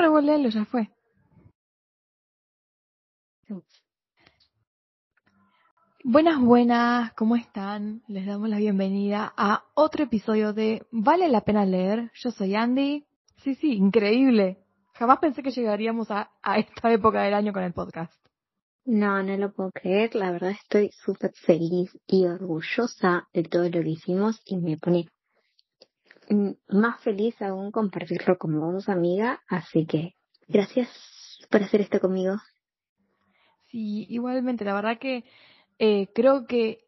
revolelo, ya fue. Buenas, buenas, ¿cómo están? Les damos la bienvenida a otro episodio de Vale la pena leer. Yo soy Andy. Sí, sí, increíble. Jamás pensé que llegaríamos a, a esta época del año con el podcast. No, no lo puedo creer. La verdad estoy súper feliz y orgullosa de todo lo que hicimos y me pone más feliz aún compartirlo con vos, amiga. Así que gracias por hacer esto conmigo. Sí, igualmente, la verdad que eh, creo que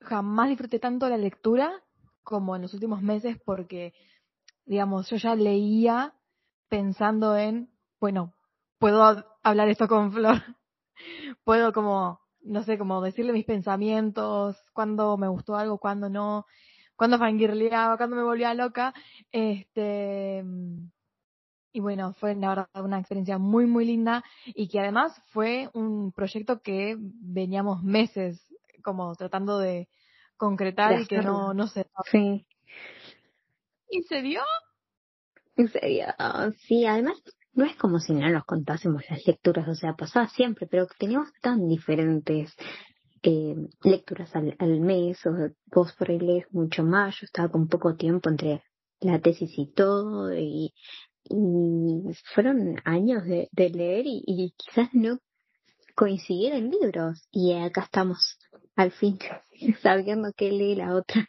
jamás disfruté tanto la lectura como en los últimos meses porque, digamos, yo ya leía pensando en, bueno, puedo hablar esto con Flor, puedo como, no sé, como decirle mis pensamientos, cuando me gustó algo, cuando no, cuando fangirleaba, cuando me volvía loca, este, y bueno, fue la verdad una experiencia muy, muy linda y que además fue un proyecto que veníamos meses como tratando de concretar y que no, no se... Sí. ¿Y se dio? En serio, sí, además no es como si no nos contásemos las lecturas, o sea, pasaba siempre, pero teníamos tan diferentes eh, lecturas al, al mes, o vos por ahí lees mucho más, yo estaba con poco tiempo entre la tesis y todo, y y fueron años de, de leer y, quizás no coincidir en libros. Y acá estamos, al fin, sabiendo que lee la otra.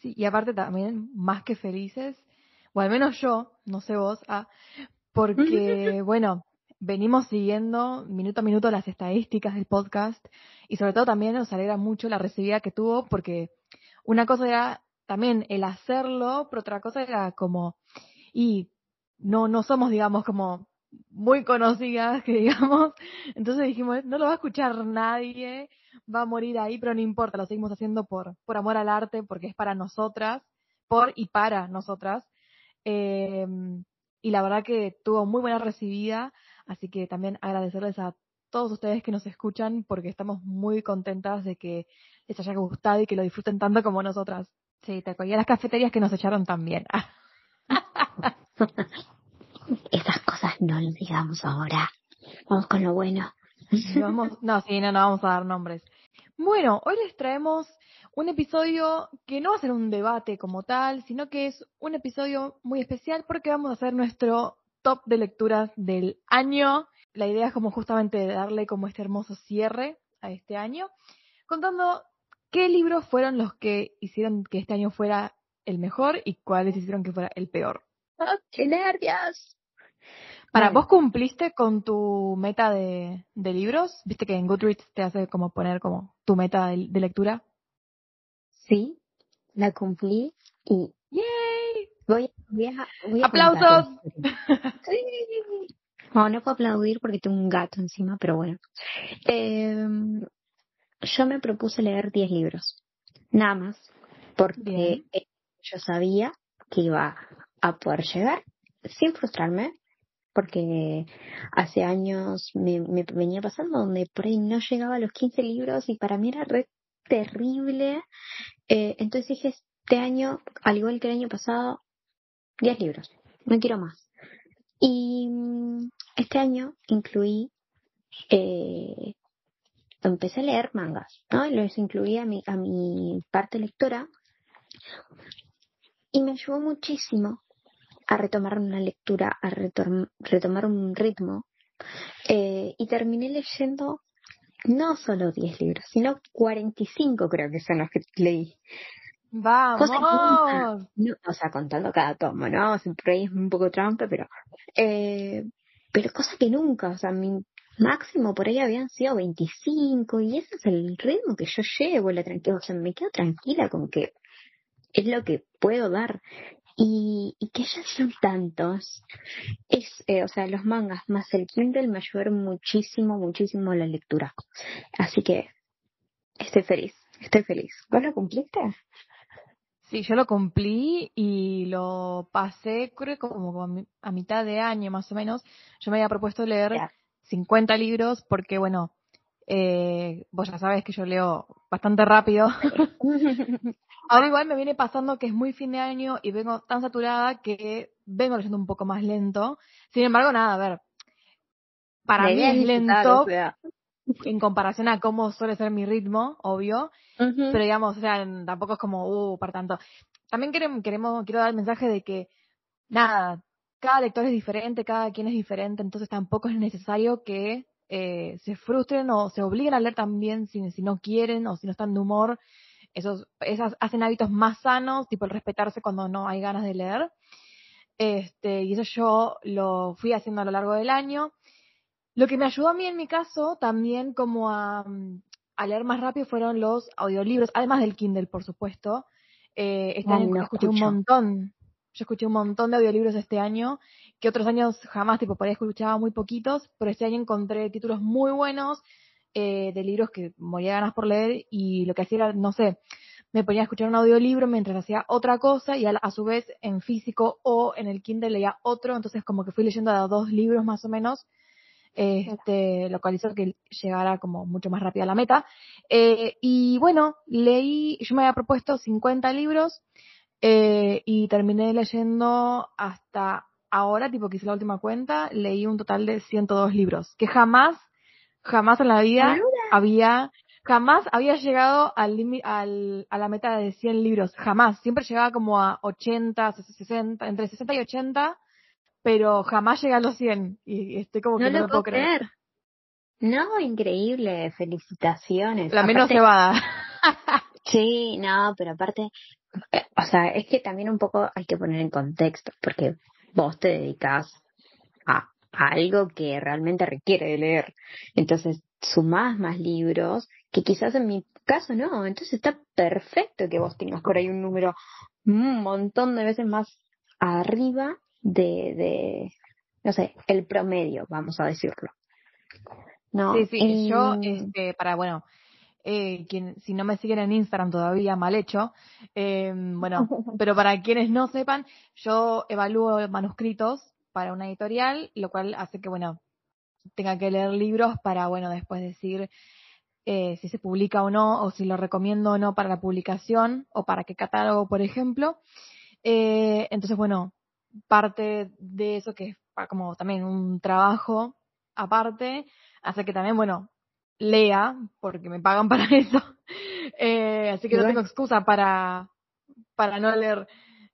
Sí, y aparte también, más que felices, o al menos yo, no sé vos, ah, porque, bueno, venimos siguiendo minuto a minuto las estadísticas del podcast y sobre todo también nos alegra mucho la recibida que tuvo porque una cosa era también el hacerlo, pero otra cosa era como y no, no somos, digamos, como muy conocidas, que digamos. Entonces dijimos, no lo va a escuchar nadie, va a morir ahí, pero no importa, lo seguimos haciendo por, por amor al arte, porque es para nosotras, por y para nosotras. Eh, y la verdad que tuvo muy buena recibida, así que también agradecerles a todos ustedes que nos escuchan, porque estamos muy contentas de que les haya gustado y que lo disfruten tanto como nosotras. Sí, te acogí a las cafeterías que nos echaron también. Esas cosas no las digamos ahora. Vamos con lo bueno. Vamos, no, sí, no, no vamos a dar nombres. Bueno, hoy les traemos un episodio que no va a ser un debate como tal, sino que es un episodio muy especial porque vamos a hacer nuestro top de lecturas del año. La idea es como justamente darle como este hermoso cierre a este año, contando qué libros fueron los que hicieron que este año fuera el mejor y cuáles hicieron que fuera el peor. ¡Qué nervios! Para, ¿vos cumpliste con tu meta de, de, libros? ¿Viste que en Goodreads te hace como poner como tu meta de, lectura? Sí, la cumplí y ¡Yay! Voy, voy a, voy a ¡Aplausos! sí. No, no puedo aplaudir porque tengo un gato encima, pero bueno. Eh, yo me propuse leer 10 libros, nada más, porque yo sabía que iba a poder llegar sin frustrarme, porque hace años me, venía pasando donde por ahí no llegaba a los 15 libros y para mí era re terrible. Eh, entonces dije, este año, al igual que el año pasado, 10 libros, no quiero más. Y mm, este año incluí, eh, empecé a leer mangas, ¿no? Y los incluí a mi, a mi parte lectora y me ayudó muchísimo a retomar una lectura, a retomar un ritmo. Eh, y terminé leyendo no solo 10 libros, sino 45 creo que son los que leí. ¡Vamos! o sea, contando cada tomo, ¿no? Siempre ahí es un poco trampa, pero... Eh, pero cosas que nunca, o sea, mi máximo por ahí habían sido 25 y ese es el ritmo que yo llevo, la tranquila, o sea, me quedo tranquila con que es lo que puedo dar. Y, y que ya son tantos, es, eh, o sea, los mangas más el Kindle me ayudaron muchísimo, muchísimo la lectura. Así que estoy feliz, estoy feliz. ¿Vos lo cumpliste? Sí, yo lo cumplí y lo pasé, creo como a mitad de año más o menos. Yo me había propuesto leer 50 libros porque, bueno, eh, vos ya sabes que yo leo bastante rápido. Ahora igual me viene pasando que es muy fin de año y vengo tan saturada que vengo leyendo un poco más lento. Sin embargo, nada, a ver, para mí es lento en comparación a cómo suele ser mi ritmo, obvio, pero digamos, o sea, tampoco es como, uh, para tanto. También queremos, queremos, quiero dar el mensaje de que, nada, cada lector es diferente, cada quien es diferente, entonces tampoco es necesario que eh, se frustren o se obliguen a leer también si, si no quieren o si no están de humor. Esos, esas hacen hábitos más sanos, tipo el respetarse cuando no hay ganas de leer. Este, y eso yo lo fui haciendo a lo largo del año. Lo que me ayudó a mí en mi caso también como a, a leer más rápido fueron los audiolibros, además del Kindle, por supuesto. Eh, este año escuché un montón, yo escuché un montón de audiolibros este año, que otros años jamás, tipo, por ahí escuchaba muy poquitos, pero este año encontré títulos muy buenos eh, de libros que moría ganas por leer y lo que hacía era, no sé, me ponía a escuchar un audiolibro mientras hacía otra cosa y a, a, su vez en físico o en el Kindle leía otro, entonces como que fui leyendo a dos libros más o menos este, lo cual hizo que llegara como mucho más rápido a la meta. Eh, y bueno, leí, yo me había propuesto 50 libros eh, y terminé leyendo hasta ahora, tipo que hice la última cuenta, leí un total de 102 libros, que jamás, jamás en la vida había, jamás había llegado al, al a la meta de 100 libros, jamás, siempre llegaba como a 80, 60, entre 60 y 80 pero jamás llegué a los 100 y estoy como que no, no lo puedo creer. No, increíble, felicitaciones. La menos cebada. sí, no, pero aparte, eh, o sea, es que también un poco hay que poner en contexto, porque vos te dedicas a, a algo que realmente requiere de leer. Entonces, sumás más libros, que quizás en mi caso no. Entonces está perfecto que vos tengas por ahí un número un montón de veces más arriba de, de, no sé, el promedio, vamos a decirlo. No, sí, sí, yo, este, para, bueno, eh, quien, si no me siguen en Instagram todavía, mal hecho, eh, bueno, pero para quienes no sepan, yo evalúo manuscritos para una editorial, lo cual hace que, bueno, tenga que leer libros para, bueno, después decir eh, si se publica o no, o si lo recomiendo o no para la publicación, o para qué catálogo, por ejemplo. Eh, entonces, bueno, parte de eso que es como también un trabajo aparte, hace que también, bueno, lea, porque me pagan para eso. Eh, así que no tengo excusa para, para no leer.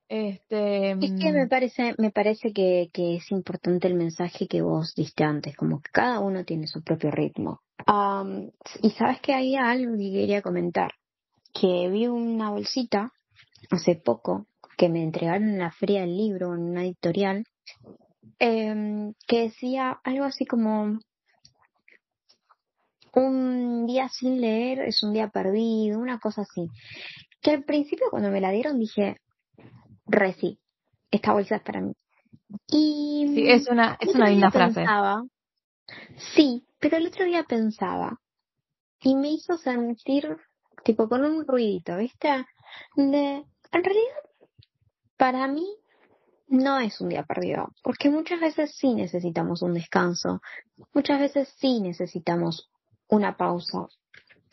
Este, es que me mm. parece, me parece que, que es importante el mensaje que vos diste antes, como que cada uno tiene su propio ritmo. y sabes que hay algo que quería comentar, que vi una bolsita hace poco que me entregaron en la feria del libro, en una editorial, eh, que decía algo así como un día sin leer es un día perdido, una cosa así. Que al principio cuando me la dieron dije, re sí, esta bolsa es para mí. Y sí, es una, es una linda frase. sí, pero el otro día pensaba y me hizo sentir tipo con un ruidito, ¿viste? De, en realidad para mí no es un día perdido, porque muchas veces sí necesitamos un descanso, muchas veces sí necesitamos una pausa,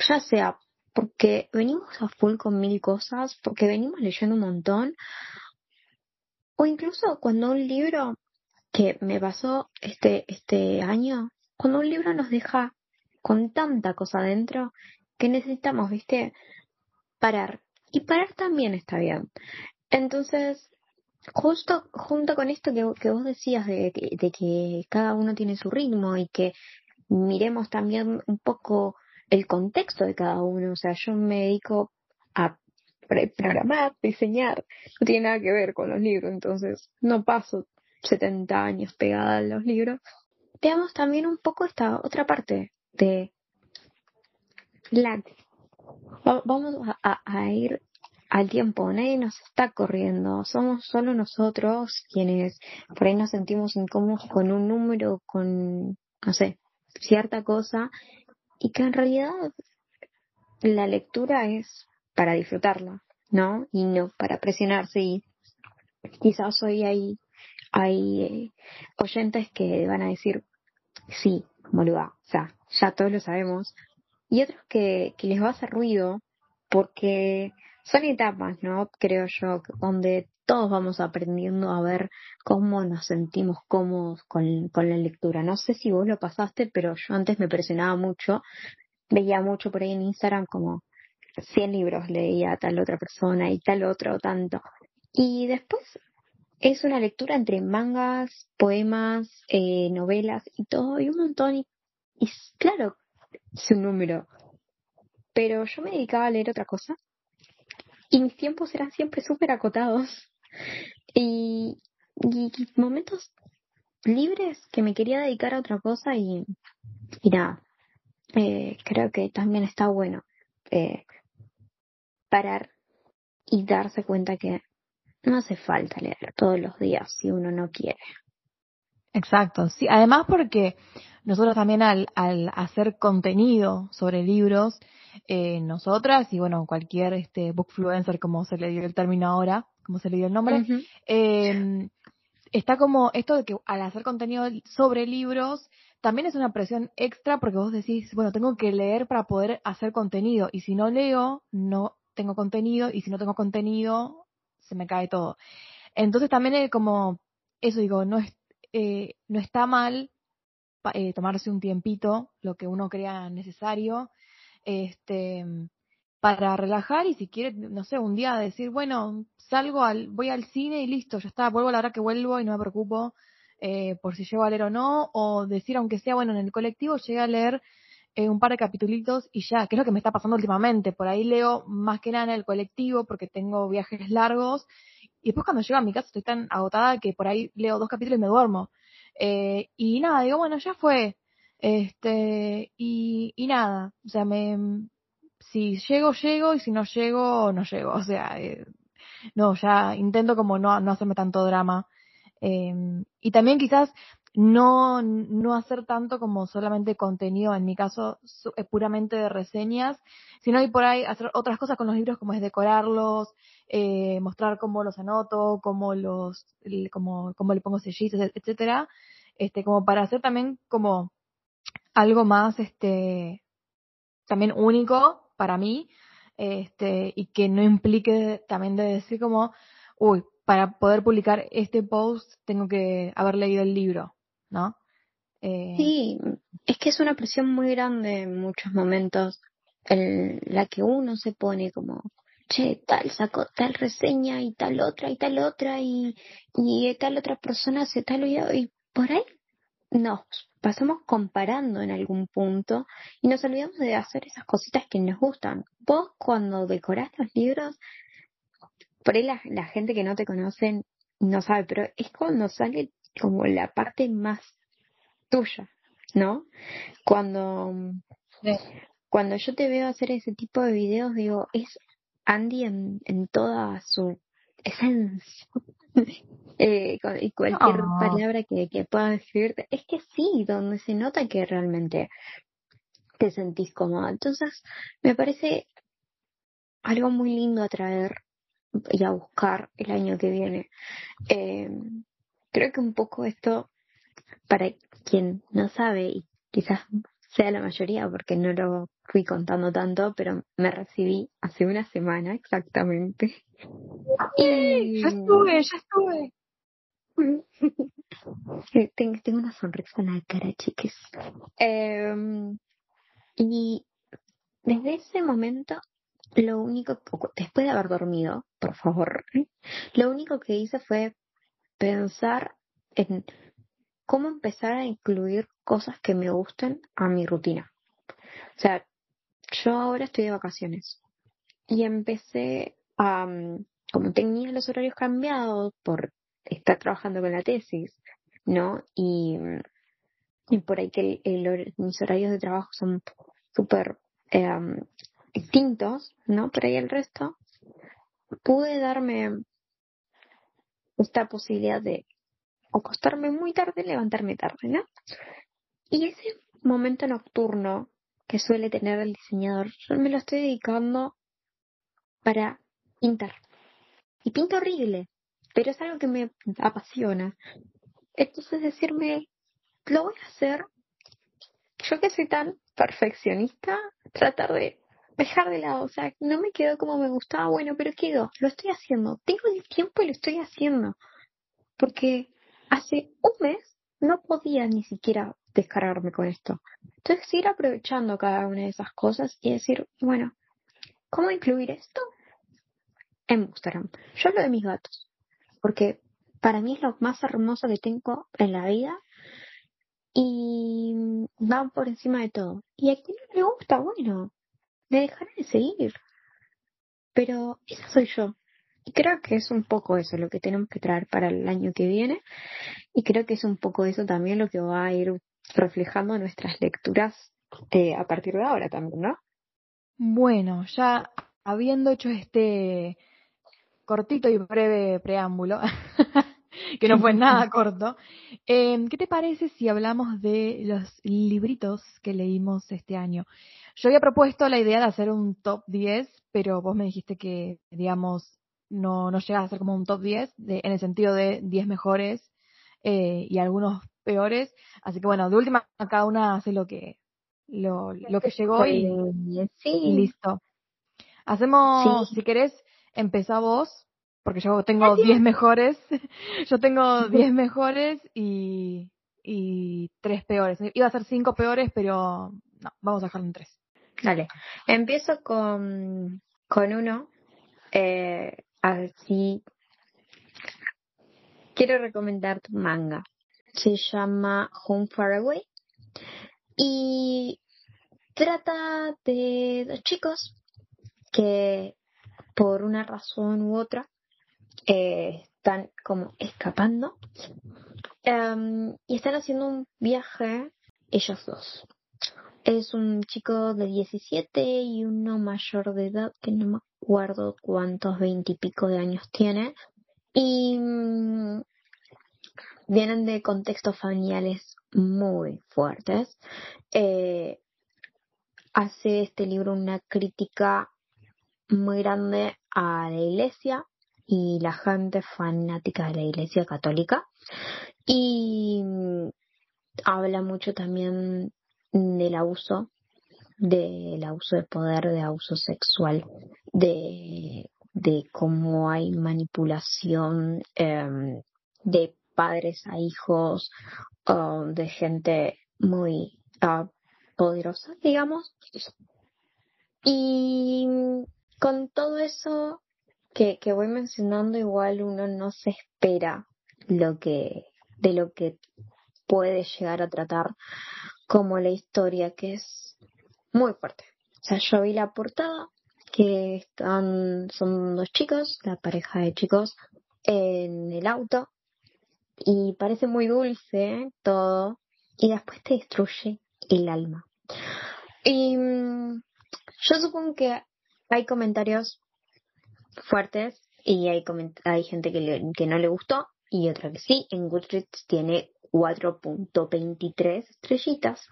ya sea porque venimos a full con mil cosas, porque venimos leyendo un montón, o incluso cuando un libro que me pasó este, este año, cuando un libro nos deja con tanta cosa dentro que necesitamos, viste, parar. Y parar también está bien. Entonces, justo junto con esto que, que vos decías de, de, que cada uno tiene su ritmo y que miremos también un poco el contexto de cada uno, o sea, yo me dedico a programar, diseñar, no tiene nada que ver con los libros, entonces no paso 70 años pegada a los libros. Veamos también un poco esta otra parte de la vamos a, a ir al tiempo, nadie nos está corriendo, somos solo nosotros quienes por ahí nos sentimos incómodos con un número, con, no sé, cierta cosa, y que en realidad la lectura es para disfrutarla, ¿no? Y no para presionarse. Y quizás hoy hay, hay eh, oyentes que van a decir, sí, boluda, o sea, ya todos lo sabemos, y otros que, que les va a hacer ruido porque son etapas, ¿no? Creo yo, donde todos vamos aprendiendo a ver cómo nos sentimos cómodos con, con la lectura. No sé si vos lo pasaste, pero yo antes me presionaba mucho, veía mucho por ahí en Instagram como 100 libros leía a tal otra persona y tal otro tanto. Y después es una lectura entre mangas, poemas, eh, novelas y todo, y un montón. Y, y claro, es un número. Pero yo me dedicaba a leer otra cosa y mis tiempos eran siempre súper acotados. Y, y, momentos libres que me quería dedicar a otra cosa y, y nada, eh, creo que también está bueno eh, parar y darse cuenta que no hace falta leer todos los días si uno no quiere. Exacto, sí. Además porque nosotros también al, al hacer contenido sobre libros, eh, nosotras y bueno, cualquier este bookfluencer, como se le dio el término ahora, como se le dio el nombre, eh, está como esto de que al hacer contenido sobre libros, también es una presión extra porque vos decís, bueno, tengo que leer para poder hacer contenido y si no leo, no tengo contenido y si no tengo contenido, se me cae todo. Entonces también es como, eso digo, no, es, eh, no está mal eh, tomarse un tiempito, lo que uno crea necesario, este, para relajar y si quiere, no sé, un día decir, bueno, salgo al, voy al cine y listo, ya está, vuelvo a la hora que vuelvo y no me preocupo eh, por si llego a leer o no, o decir, aunque sea, bueno, en el colectivo llegué a leer eh, un par de capitulitos y ya, que es lo que me está pasando últimamente, por ahí leo más que nada en el colectivo porque tengo viajes largos y después cuando llego a mi casa estoy tan agotada que por ahí leo dos capítulos y me duermo. Eh, y nada, digo, bueno, ya fue, este, y, y nada, o sea, me, si llego, llego, y si no llego, no llego. O sea, eh, no, ya intento como no, no hacerme tanto drama. Eh, y también quizás no, no hacer tanto como solamente contenido, en mi caso, es puramente de reseñas, sino y por ahí hacer otras cosas con los libros como es decorarlos, eh, mostrar cómo los anoto, cómo los, cómo, cómo le pongo sellitos, etcétera, este, como para hacer también como algo más, este, también único para mí, este, y que no implique también de decir como, uy, para poder publicar este post tengo que haber leído el libro, ¿no? Eh, sí, es que es una presión muy grande en muchos momentos, en la que uno se pone como, che, tal sacó tal reseña y tal otra y tal otra y, y tal otra persona hace tal y, y por ahí nos pasamos comparando en algún punto y nos olvidamos de hacer esas cositas que nos gustan. Vos cuando decorás los libros, por ahí la, gente que no te conoce no sabe, pero es cuando sale como la parte más tuya, ¿no? Cuando, cuando yo te veo hacer ese tipo de videos, digo, es Andy en, en toda su esencia. eh, y cualquier palabra que, que pueda describirte. Es que sí, donde se nota que realmente te sentís cómoda. Entonces, me parece algo muy lindo a traer y a buscar el año que viene. Eh, creo que un poco esto, para quien no sabe, y quizás sea la mayoría porque no lo fui contando tanto, pero me recibí hace una semana exactamente. Y... Ya estuve, ya estuve. tengo, tengo, una sonrisa en la cara, chiques. Em, y desde ese momento, lo único, después de haber dormido, por favor, lo único que hice fue pensar en cómo empezar a incluir cosas que me gusten a mi rutina. O sea, yo ahora estoy de vacaciones y empecé a, como tenía los horarios cambiados por estar trabajando con la tesis, ¿no? Y, y por ahí que mis horarios de trabajo son súper eh, distintos, ¿no? Por ahí el resto, pude darme esta posibilidad de acostarme muy tarde, levantarme tarde, ¿no? Y ese momento nocturno que suele tener el diseñador, yo me lo estoy dedicando para pintar. Y pinto horrible, pero es algo que me apasiona. Entonces decirme, lo voy a hacer, yo que soy tan perfeccionista, tratar de dejar de lado, o sea, no me quedó como me gustaba, bueno, pero quedó, lo estoy haciendo, tengo el tiempo y lo estoy haciendo, porque hace un mes no podía ni siquiera descargarme con esto. Entonces, ir aprovechando cada una de esas cosas y decir, bueno, ¿cómo incluir esto en Instagram? Yo lo de mis gatos, porque para mí es lo más hermoso que tengo en la vida y van por encima de todo. Y a quien no le gusta, bueno, me dejaré de seguir. Pero esa soy yo. Y creo que es un poco eso lo que tenemos que traer para el año que viene. Y creo que es un poco eso también lo que va a ir reflejando nuestras lecturas eh, a partir de ahora también, ¿no? Bueno, ya habiendo hecho este cortito y breve preámbulo, que no fue nada corto, eh, ¿qué te parece si hablamos de los libritos que leímos este año? Yo había propuesto la idea de hacer un top 10, pero vos me dijiste que, digamos, no, no llegas a ser como un top 10, de, en el sentido de 10 mejores eh, y algunos peores. Así que bueno, de última, cada una hace lo que, lo, lo que llegó y, listo. Hacemos, si querés, empezá vos, porque yo tengo 10 mejores. yo tengo 10 mejores y, y 3 peores. Iba a ser 5 peores, pero no, vamos a dejarlo en 3. Dale. Empiezo con, con uno. Eh, así. Quiero recomendar tu manga. Se llama Home Far Away. Y trata de dos chicos que por una razón u otra eh, están como escapando em, y están haciendo un viaje ellos dos es un chico de 17 y uno mayor de edad que no me acuerdo cuántos veintipico de años tiene. Y mm, vienen de contextos familiares muy fuertes. Eh, hace este libro una crítica muy grande a la iglesia y la gente fanática de la iglesia católica. Y mm, habla mucho también del abuso, del abuso de poder, de abuso sexual, de, de cómo hay manipulación em, de padres a hijos, de gente muy ah, poderosa, digamos. Y con todo eso que, que voy mencionando, igual uno no se espera lo que, de lo que puede llegar a tratar como la historia, que es muy fuerte. O sea, yo vi la portada, que están, son dos chicos, la pareja de chicos, en el auto, y parece muy dulce todo, y después te destruye el alma. Y mm, yo supongo que hay comentarios fuertes y hay, hay gente que, que no le gustó y otra que sí. En Goodreads tiene 4.23 estrellitas.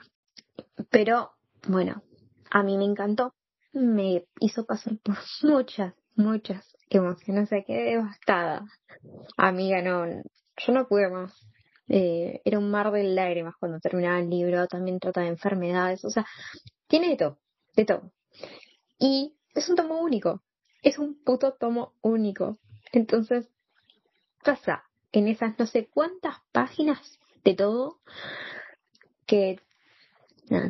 Pero bueno, a mí me encantó. Me hizo pasar por muchas, muchas emociones. O quedé devastada. Amiga, no, yo no pude más. Eh, era un mar de lágrimas cuando terminaba el libro. También trata de enfermedades. O sea, tiene de todo, de todo. Y es un tomo único. Es un puto tomo único. Entonces, pasa en esas no sé cuántas páginas de todo que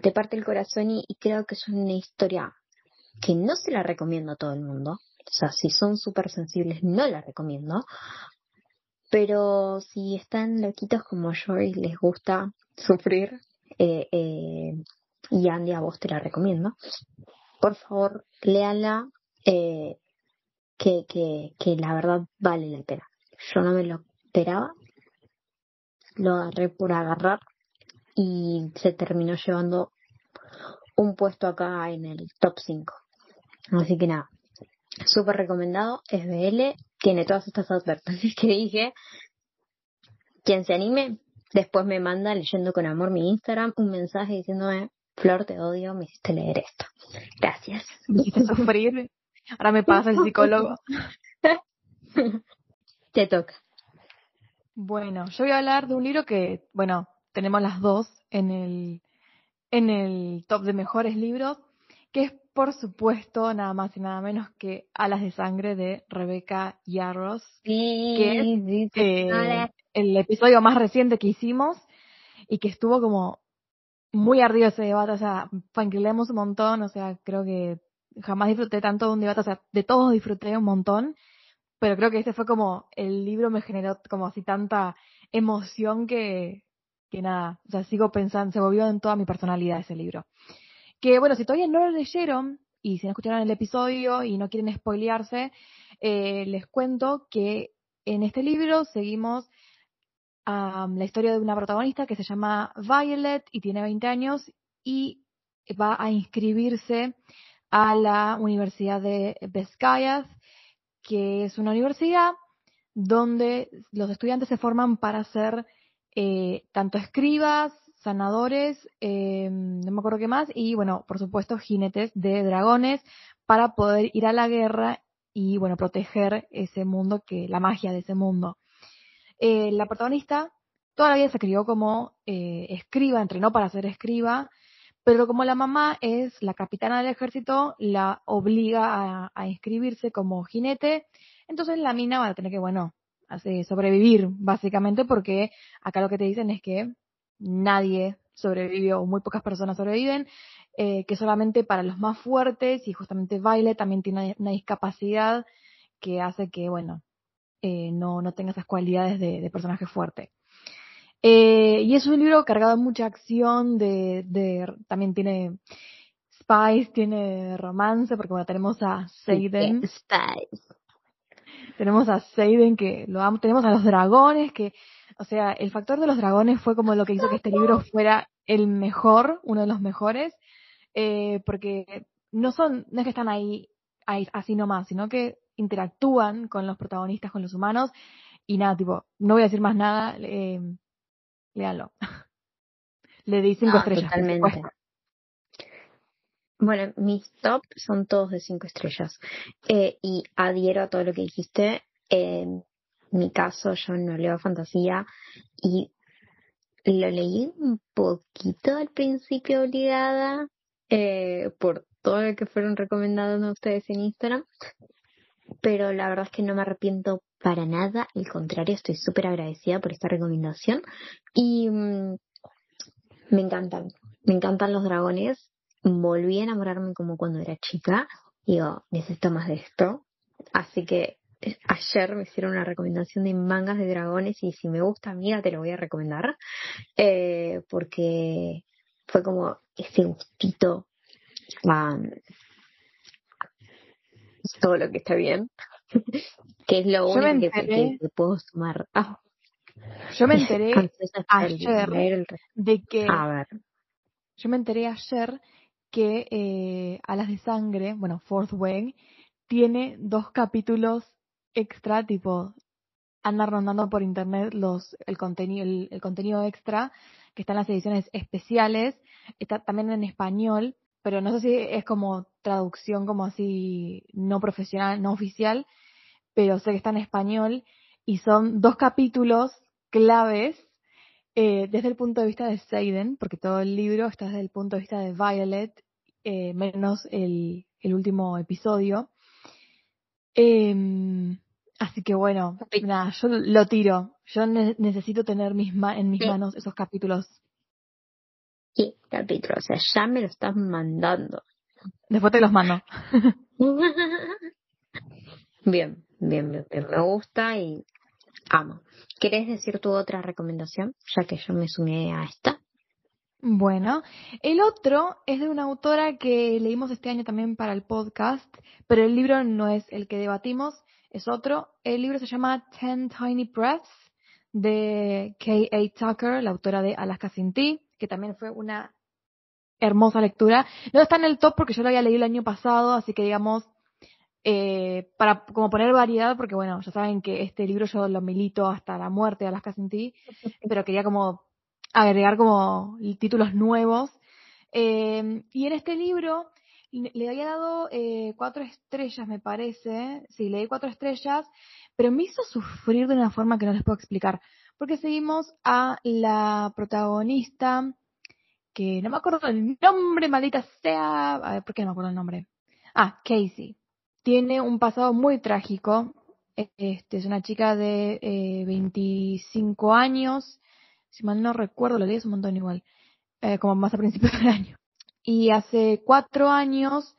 te parte el corazón y, creo que es una historia que no se la recomiendo a todo el mundo. O sea, si son súper sensibles, no la recomiendo. Pero si están loquitos como yo y les gusta sufrir, eh, eh, y Andy, a vos te la recomiendo, por favor, léala, eh, que, que, que la verdad vale la pena. Yo no me lo esperaba lo agarré por agarrar y se terminó llevando un puesto acá en el top 5. Así que nada, súper recomendado, es BL, tiene todas estas advertencias que dije. Quien se anime, después me manda leyendo con amor mi Instagram un mensaje diciéndome, Flor, te odio, me hiciste leer esto. Gracias. Me hiciste sufrir. Ahora me pasa el psicólogo. te toca. Bueno, yo voy a hablar de un libro que, bueno, tenemos las dos en el, en el top de mejores libros, que es por supuesto nada más y nada menos que Alas de Sangre de Rebecca Yarros, que es eh, el episodio más reciente que hicimos y que estuvo como muy ardido ese debate, o sea, fangirlemos un montón, o sea, creo que jamás disfruté tanto de un debate, o sea, de todos disfruté un montón, pero creo que este fue como, el libro me generó como así tanta emoción que, que nada, o sea, sigo pensando, se volvió en toda mi personalidad ese libro. Que bueno, si todavía no lo leyeron y si no escucharon el episodio y no quieren spoilearse, eh, les cuento que en este libro seguimos la historia de una protagonista que se llama Violet y tiene 20 años y va a inscribirse a la Universidad de Vizcaya, que es una universidad donde los estudiantes se forman para ser eh, tanto escribas, sanadores, eh, no me acuerdo qué más, y bueno, por supuesto, jinetes de dragones para poder ir a la guerra y bueno, proteger ese mundo, que la magia de ese mundo. Eh, la protagonista todavía se crió como eh, escriba, entrenó para ser escriba, pero como la mamá es la capitana del ejército, la obliga a, inscribirse como jinete, entonces la mina va a tener que, bueno, sobrevivir, básicamente, porque acá lo que te dicen es que nadie sobrevivió, o muy pocas personas sobreviven, eh, que solamente para los más fuertes, y justamente Baile también tiene una discapacidad que hace que, bueno, eh, no, no tenga esas cualidades de, personaje fuerte. Eh, y es un libro cargado de mucha acción, de, de también tiene spice, tiene romance, porque bueno, tenemos a Seiden. spice. Tenemos a Seiden que lo amo, tenemos a los dragones que, o sea, el factor de los dragones fue como lo que hizo que este libro fuera el mejor, uno de los mejores, eh, porque no son, no es que están ahí, ahí así nomás, sino que interactúan con los protagonistas, con los humanos. Y nada, tipo, no voy a decir más nada, eh, léalo. Le di cinco estrellas. Totalmente. Bueno, mis top son todos de cinco estrellas. Eh, y adhiero a todo lo que dijiste. En mi caso, yo no leo fantasía y lo leí un poquito al principio obligada eh, por todo lo que fueron recomendando ustedes en Instagram pero la verdad es que no me arrepiento para nada, al contrario, estoy súper agradecida por esta recomendación. Y mm, me encantan, me encantan los dragones, volví a enamorarme como cuando era chica, digo, necesito más de esto, así que eh, ayer me hicieron una recomendación de mangas de dragones y si me gusta, amiga, te lo voy a recomendar, eh, porque fue como ese gustito todo lo que está bien, que es lo único que, puedo sumar. Ah. Yo me enteré ayer de que... A ver. Yo me enteré ayer que eh, Alas de Sangre, bueno, Fourth Wing, tiene dos capítulos extra, tipo, anda rondando por internet los el contenido el, el, contenido extra que está en las ediciones especiales está también en español pero no sé si es como traducción como así no profesional, no oficial, pero sé que está en español y son dos capítulos claves eh, desde el punto de vista de Seiden, porque todo el libro está desde el punto de vista de Violet, eh, menos el, el, último episodio. Eh, así que bueno, nada, yo lo tiro. Yo necesito tener mis en mis manos esos capítulos ¿Qué capítulo? O sea, ya me lo estás mandando. Después te los mando. bien, bien, bien, Me gusta y amo. ¿Querés decir tu otra recomendación? Ya que yo me sumé a esta. Bueno, el otro es de una autora que leímos este año también para el podcast, pero el libro no es el que debatimos, es otro. El libro se llama Ten Tiny Breaths de K.A. Tucker, la autora de Alaska Sin que también fue una hermosa lectura. No está en el top porque yo lo había leído el año pasado, así que digamos, eh, para como poner variedad, porque bueno, ya saben que este libro yo lo milito hasta la muerte de Alaska Sin Ti, pero quería como agregar como títulos nuevos. Eh, y en este libro le había dado eh, cuatro estrellas, me parece. Sí, le di cuatro estrellas, pero me hizo sufrir de una forma que no les puedo explicar. Porque seguimos a la protagonista que no me acuerdo el nombre, maldita sea, a ver, ¿por qué no me acuerdo el nombre? Ah, Casey. Tiene un pasado muy trágico. Este, es una chica de eh, 25 años, si mal no recuerdo, lo leí un montón igual, eh, como más a principios del año. Y hace cuatro años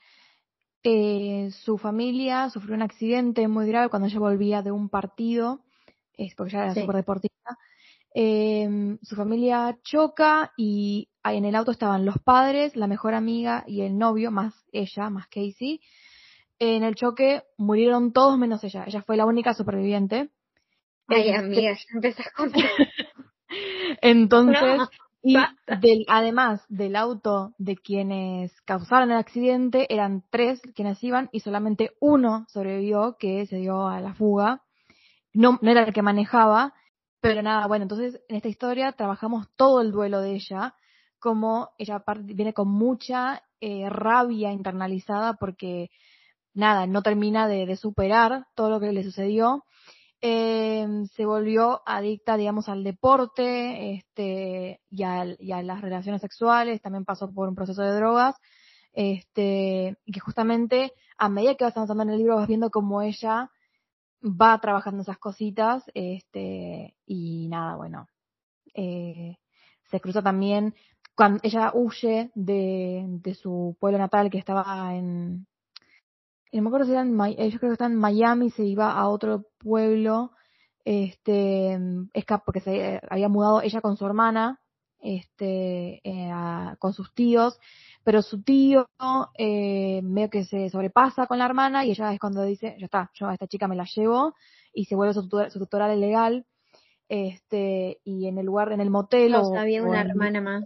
eh, su familia sufrió un accidente muy grave cuando ella volvía de un partido, es porque ella era súper deportista. Eh, su familia choca y en el auto estaban los padres, la mejor amiga y el novio, más ella, más Casey. En el choque murieron todos menos ella. Ella fue la única superviviente. Ay, este amiga, ya empezás con... Entonces, y del, además del auto de quienes causaron el accidente, eran tres quienes iban y solamente uno sobrevivió, que se dio a la fuga. No, no era el que manejaba, pero nada, bueno, entonces en esta historia trabajamos todo el duelo de ella, como ella viene con mucha eh, rabia internalizada porque nada, no termina de, de superar todo lo que le sucedió. Eh, se volvió adicta, digamos, al deporte este, y, y, a las relaciones sexuales, también pasó por un proceso de drogas, este, y que justamente a medida que vas avanzando en el libro vas viendo cómo ella va trabajando esas cositas, este, y nada, bueno, eh, se cruza también cuando ella huye de, de su pueblo natal que estaba en, no me acuerdo si eran, ellos creo que están en Miami, se iba a otro pueblo, este, porque se había mudado ella con su hermana, este, eh, con sus tíos, pero su tío eh, medio que se sobrepasa con la hermana y ella es cuando dice, ya está, yo a esta chica me la llevo y se vuelve su, tutora, legal, este, y en el lugar, en el motel. No, había una hermana más.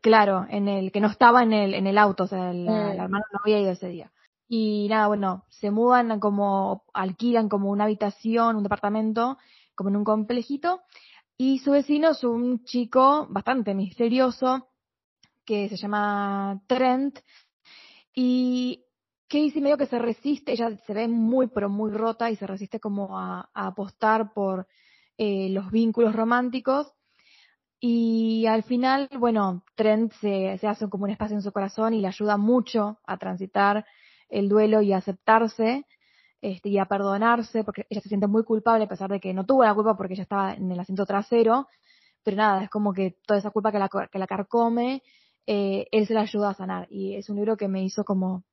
Claro, en el que no estaba en el, en el auto, o sea, la, la hermana no había ido ese día. Y nada, bueno, se mudan como, alquilan como una habitación, un departamento, como en un complejito. Y su vecino es un chico bastante misterioso que se llama Trent. Y Casey medio que se resiste, ella se ve muy pero muy rota y se resiste como a, apostar por eh, los vínculos románticos. Y al final, bueno, Trent se, se hace como un espacio en su corazón y le ayuda mucho a transitar el duelo y aceptarse este, y a perdonarse, porque ella se siente muy culpable a pesar de que no tuvo la culpa porque ella estaba en el asiento trasero, pero nada, es como que toda esa culpa que la, que la carcome, eh, él se la ayuda a sanar. Y es un libro que me hizo como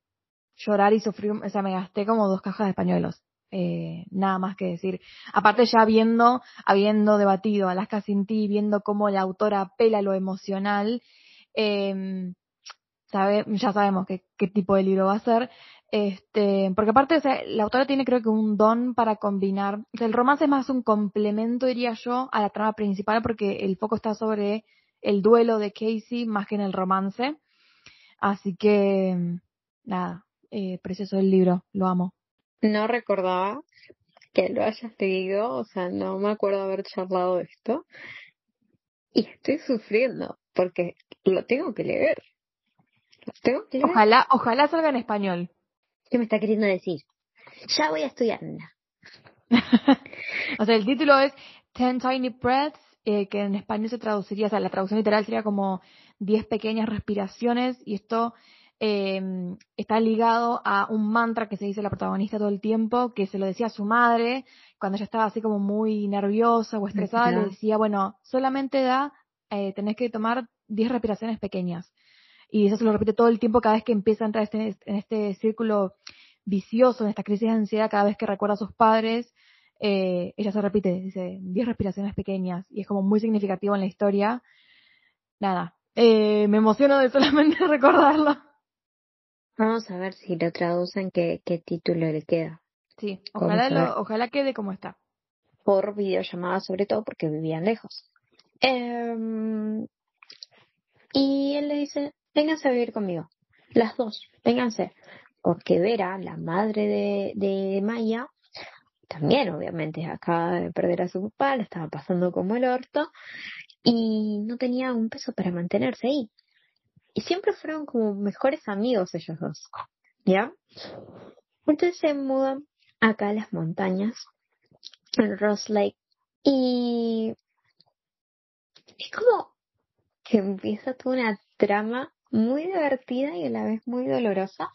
llorar y sufrir, o sea, me gasté como dos cajas de españuelos. Eh, nada más que decir. Aparte ya viendo, habiendo debatido Alaska sin ti, viendo cómo la autora apela lo emocional, eh, sabe, ya sabemos qué, qué tipo de libro va a ser. Este, porque aparte, o sea, la autora tiene creo que un don para combinar. el romance es más un complemento, diría yo, a la trama principal, porque el foco está sobre el duelo de Casey más que en el romance. Así que, nada, eh, precioso el libro, lo amo. No recordaba que lo hayas leído, o sea, no me acuerdo haber charlado de esto. Y estoy sufriendo, porque lo tengo que leer. Ojalá, ojalá salga en español. ¿Qué me está queriendo decir? Ya voy a estudiar. o sea, el título es Ten Tiny Breaths, eh, que en español se traduciría, o sea, la traducción literal sería como Diez pequeñas respiraciones, y esto eh, está ligado a un mantra que se dice la protagonista todo el tiempo, que se lo decía a su madre cuando ella estaba así como muy nerviosa o estresada, le decía, bueno, solamente da, eh, tenés que tomar diez respiraciones pequeñas y eso se lo repite todo el tiempo cada vez que empieza a entrar este, en este círculo vicioso, en esta crisis de ansiedad, cada vez que recuerda a sus padres, eh, ella se repite, dice 10 respiraciones pequeñas y es como muy significativo en la historia. Nada, eh, me emociono de solamente recordarlo. Vamos a ver si lo traducen, qué, qué título le queda. Sí, ojalá, ojalá quede como está. Por videollamada sobre todo porque vivían lejos. Em, y él le dice, vénganse a vivir conmigo. Las dos, vénganse. Porque Vera, la madre de, de Maya, también obviamente acaba de perder a su papá, le estaba pasando como el orto y no tenía un peso para mantenerse ahí. Y siempre fueron como mejores amigos ellos dos. ¿Ya? Entonces se mudan acá a las montañas, en Ross Lake. Y es como que empieza toda una trama muy divertida y a la vez muy dolorosa,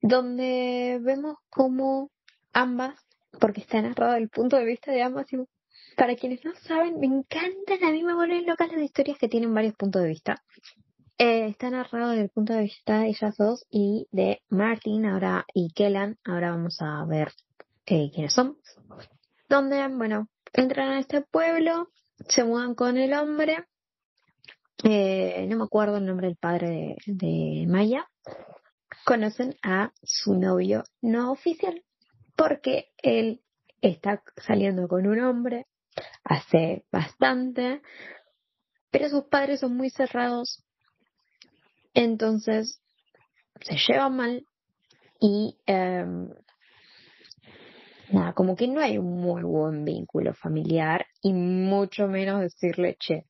donde vemos cómo ambas, porque está narrado el punto de vista de ambas, y para quienes no saben, me encantan, a mí me vuelven locas las historias que tienen varios puntos de vista. Eh, está narrado desde el punto de vista de ellas dos y de Martin ahora y Kellan. Ahora vamos a ver eh, quiénes son. Donde, bueno, entran a este pueblo, se mudan con el hombre. Eh, no me acuerdo el nombre del padre de, Maya. Conocen a su novio no oficial porque él está saliendo con un hombre hace bastante, pero sus padres son muy cerrados, entonces se llevan mal y em, nada, como que no hay un muy buen vínculo familiar y mucho menos decirle, che,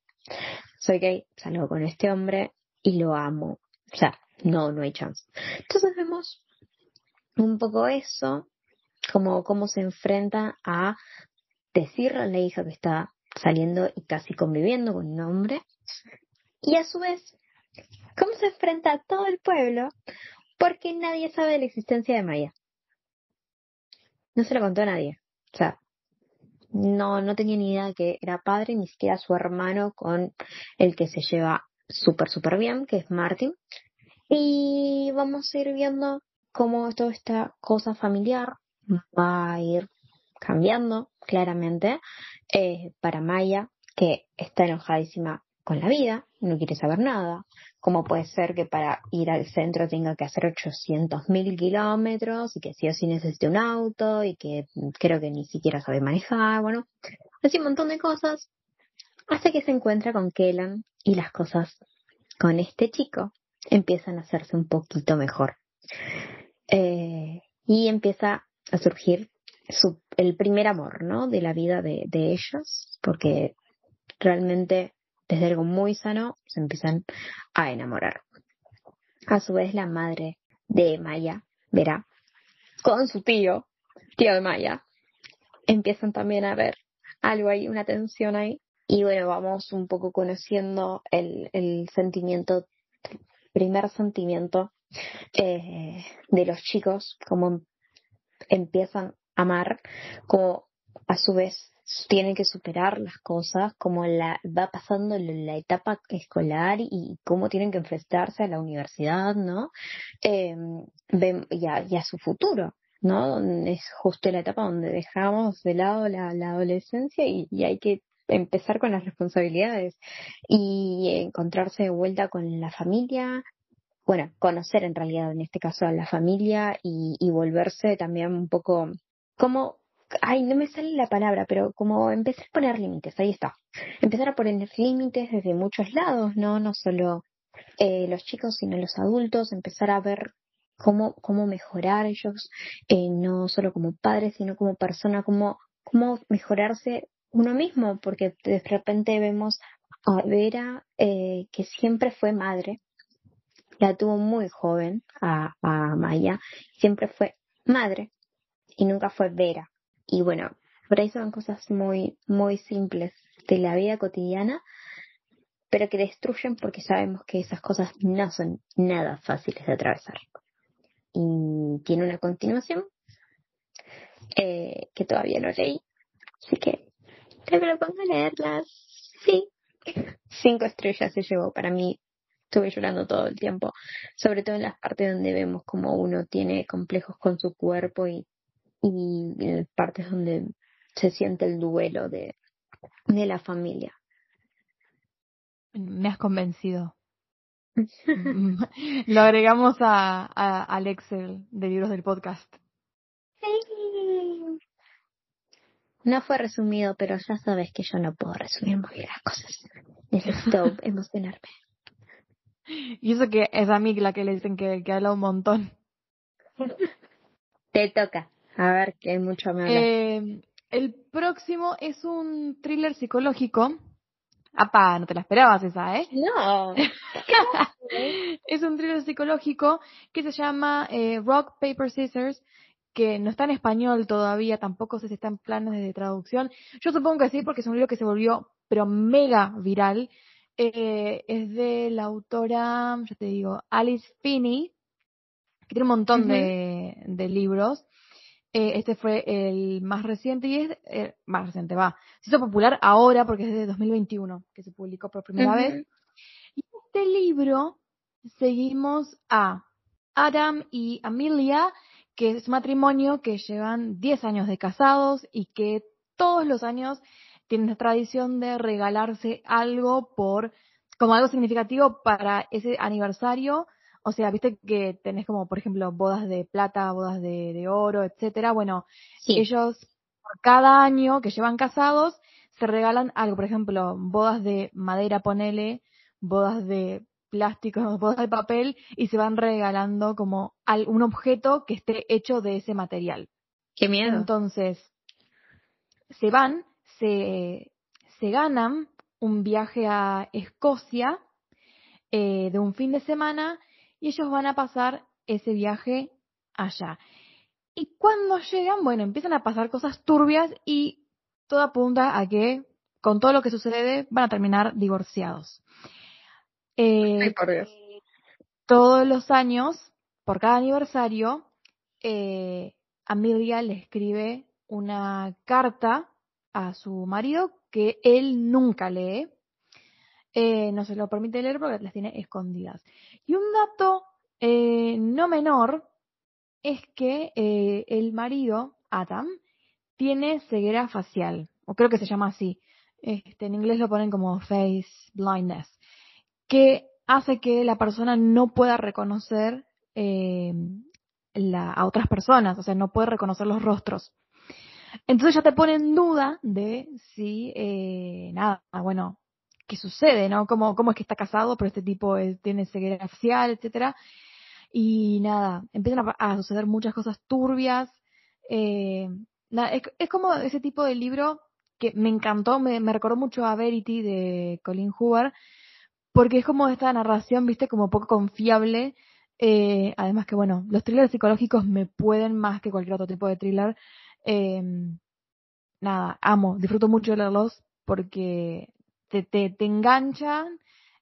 soy gay, salgo con este hombre y lo amo. O sea, no, no hay chance. Entonces vemos un poco eso, como cómo se enfrenta a decirle a la hija que está saliendo y casi conviviendo con un hombre, y a su vez, cómo se enfrenta a todo el pueblo porque nadie sabe de la existencia de Maya. No se lo contó a nadie. O sea, no, no tenía ni idea de que era padre, ni siquiera su hermano con el que se lleva súper, súper bien, que es Martin. Y vamos a ir viendo cómo toda esta cosa familiar va a ir cambiando claramente eh, para Maya, que está enojadísima con la vida, no quiere saber nada. ¿Cómo puede ser que para ir al centro tenga que hacer 800 mil kilómetros y que sí o sí necesite un auto y que creo que ni siquiera sabe manejar? Bueno, así un montón de cosas. Hasta que se encuentra con Kellan y las cosas con este chico empiezan a hacerse un poquito mejor. Eh, y empieza a surgir su, el primer amor, ¿no? De la vida de, de ellos, porque realmente desde algo muy sano se empiezan a enamorar. A su vez, la madre de Maya, verá, con su tío, tío de Maya, empiezan también a ver algo ahí, una tensión ahí. Y bueno, vamos un poco conociendo el, sentimiento, primer sentimiento eh, de los chicos, como empiezan amar, como a su vez tienen que superar las cosas, como la, va pasando la, etapa escolar y cómo tienen que enfrentarse a la universidad, ¿no? Eh, y, a, su futuro, ¿no? Es justo la etapa donde dejamos de lado la, adolescencia y, y, hay que empezar con las responsabilidades y encontrarse de vuelta con la familia, bueno, conocer en realidad en este caso a la familia y, y volverse también un poco como, ay, no me sale la palabra, pero como empezar a poner límites, ahí está. Empezar a poner límites desde muchos lados, ¿no? No solo eh, los chicos, sino los adultos, empezar a ver cómo, cómo mejorar ellos, eh, no solo como padres, sino como persona, cómo, cómo mejorarse uno mismo, porque de repente vemos a Vera, eh, que siempre fue madre, la tuvo muy joven a, a Maya, siempre fue madre, y nunca fue Vera. Y bueno, por ahí son cosas muy, muy simples de la vida cotidiana, pero que destruyen porque sabemos que esas cosas no son nada fáciles de atravesar. Y tiene una continuación eh, que todavía no leí, así que te propongo leerlas. Sí, cinco estrellas se llevó para mí. Estuve llorando todo el tiempo, sobre todo en las partes donde vemos como uno tiene complejos con su cuerpo y y en partes donde se siente el duelo de, de la familia. Me has convencido. Lo agregamos a, a, al Excel de libros del podcast. No fue resumido, pero ya sabes que yo no puedo resumir muy bien las cosas. Necesito emocionarme. Y eso que es a mí la que le dicen que, que habla un montón. Te toca. A ver, que hay mucho me eh, el próximo es un thriller psicológico. Apa, no te la esperabas esa, ¿eh? No. es un thriller psicológico que se llama eh, Rock, Paper, Scissors, que no está en español todavía, tampoco sé si está en planes de traducción. Yo supongo que sí, porque es un libro que se volvió, pero mega viral. eh, es de la autora, ya te digo, Alice Finney, que tiene un montón de, de, libros. Eh, este fue el más reciente y es eh, más reciente, va. Se hizo popular ahora porque es de 2021 que se publicó por primera vez. Y este libro seguimos a Adam y Amelia, que es un matrimonio que llevan 10 años de casados y que todos los años tienen la tradición de regalarse algo por como algo significativo para ese aniversario o sea, viste que tenés como, por ejemplo, bodas de plata, bodas de, oro, etcétera. Bueno, ellos por cada año que llevan casados se regalan algo, por ejemplo, bodas de madera, ponele, bodas de plástico, bodas de papel, y se van regalando como un objeto que esté hecho de ese material. Qué miedo. Entonces, se van, se, se ganan un viaje a Escocia eh, de un fin de semana y ellos van a pasar ese viaje allá. Y cuando llegan, bueno, empiezan a pasar cosas turbias y todo apunta a que con todo lo que sucede van a terminar divorciados. Eh, todos los años, por cada aniversario, eh, Amelia le escribe una carta a su marido que él nunca lee eh, no se lo permite leer porque las tiene escondidas. Y un dato eh, no menor es que eh, el marido, Adam, tiene ceguera facial, o creo que se llama así. Este, en inglés lo ponen como face blindness, que hace que la persona no pueda reconocer la, a otras personas, o sea, no puede reconocer los rostros. Entonces ya te pone en duda de si, nada, bueno, qué sucede, ¿no? ¿Cómo, cómo es que está casado, pero este tipo tiene ceguera facial, etcétera? Y nada, empiezan a, suceder muchas cosas turbias. Eh, es, como ese tipo de libro que me encantó, me, recordó mucho a Verity de Colin Hoover, porque es como esta narración, viste, como poco confiable. Eh, además que, bueno, los thrillers psicológicos me pueden más que cualquier otro tipo de thriller. Eh, nada, amo, disfruto mucho de leerlos porque te, te, te enganchan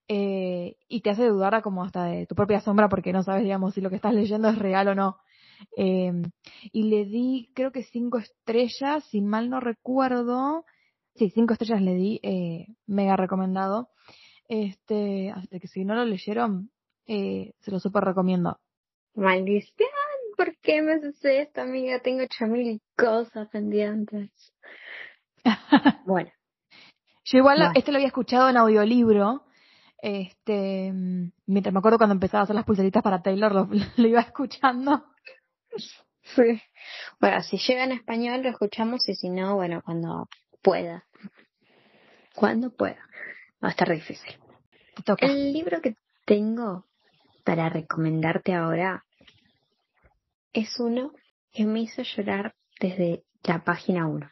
eh, y te hace dudar como hasta de tu propia sombra porque no sabes, digamos, si lo que estás leyendo es real o no. Eh, y le di, creo que cinco estrellas, si mal no recuerdo. Sí, cinco estrellas le di, eh, mega recomendado. Este, así que si no lo leyeron, eh, se lo super recomiendo. Maldición, ¿por qué me sucede esto, amiga? Tengo ocho mil cosas pendientes. bueno. Yo igual este lo había escuchado en audiolibro, este, mientras me acuerdo cuando empezaba a hacer las pulseritas para Taylor, lo, iba escuchando. Sí. Bueno, si llega en español lo escuchamos y si no, bueno, cuando pueda. Cuando pueda. Va a estar difícil. El libro que tengo para recomendarte ahora es uno que me hizo llorar desde la página 1.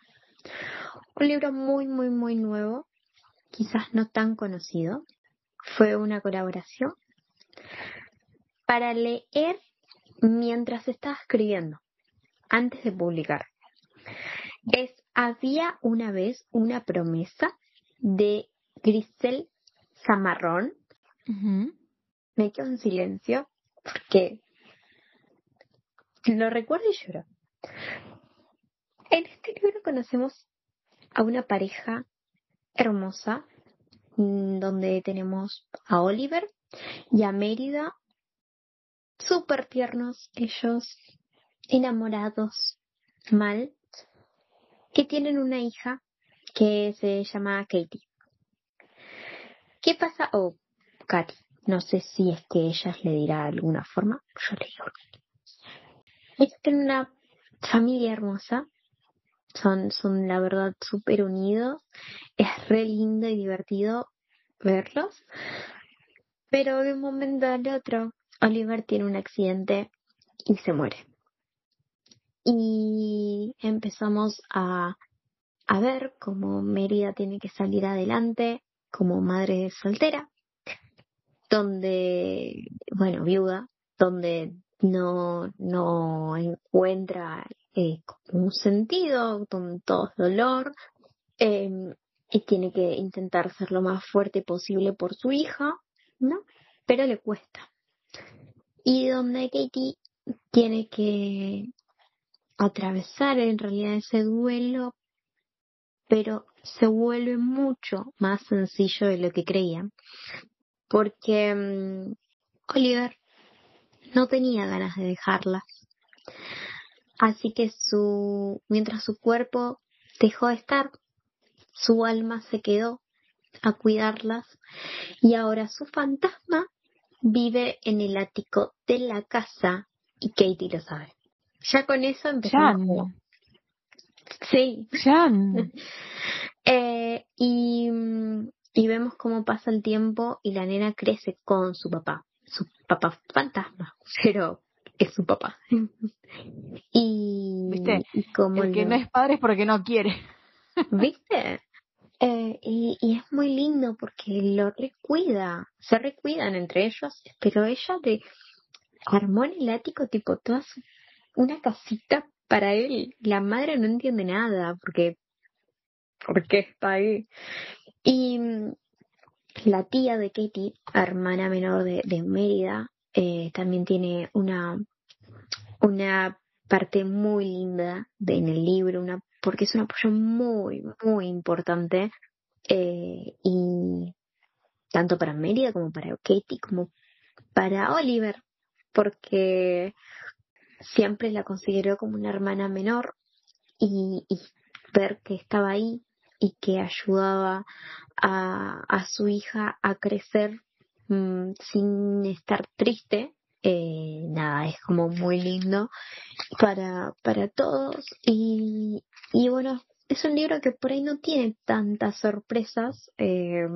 Un libro muy, muy, muy nuevo, quizás no tan conocido. Fue una colaboración para leer mientras estaba escribiendo, antes de publicar. Es Había una vez una promesa de Grisel Zamarrón. Me quedo en silencio porque lo recuerdo y lloro. En este libro conocemos a una pareja hermosa mm, donde tenemos a Oliver y a Mérida, súper tiernos ellos, enamorados, mal, que tienen una hija que se llama Katie. ¿Qué pasa? Oh, Katy. No sé si es que ella le dirá de alguna forma. Yo le digo. Ellos tienen una familia hermosa son, son la verdad súper unidos. Es re lindo y divertido verlos. Pero de un momento al otro, Oliver tiene un accidente y se muere. Y empezamos a, a ver cómo Mérida tiene que salir adelante como madre soltera, donde, bueno, viuda, donde no, no encuentra eh, un sentido, con todo dolor, em, y tiene que intentar ser lo más fuerte posible por su hija, ¿no? Pero le cuesta. Y donde Katie tiene que atravesar en realidad ese duelo, pero se vuelve mucho más sencillo de lo que creía, porque mm, Oliver no tenía ganas de dejarlas. Así que su, mientras su cuerpo dejó de estar, su alma se quedó a cuidarlas y ahora su fantasma vive en el ático de la casa y Katie lo sabe. Ya con eso empezamos. Sí. eh, y, y vemos cómo pasa el tiempo y la nena crece con su papá. Su papá fantasma, pero es su papá. y, ¿Viste? como el que no es padre es porque no quiere. ¿Viste? Eh, y, y, es muy lindo porque lo recuida, se recuidan entre ellos, pero ella le armó en el ático tipo toda una casita para él. La madre no entiende nada porque, porque está ahí. Y mm, la tía de Katie, hermana menor de, de Mérida, eh, también tiene una, una parte muy linda en el libro, una porque es un apoyo muy, muy importante eh, y tanto para Mérida como para Katie como para Oliver, porque siempre la consideró como una hermana menor y, ver que estaba ahí y que ayudaba a, a su hija a crecer mm, sin estar triste eh, nada, es como muy lindo para, para todos. Y, y bueno, es un libro que por ahí no tiene tantas sorpresas, eh,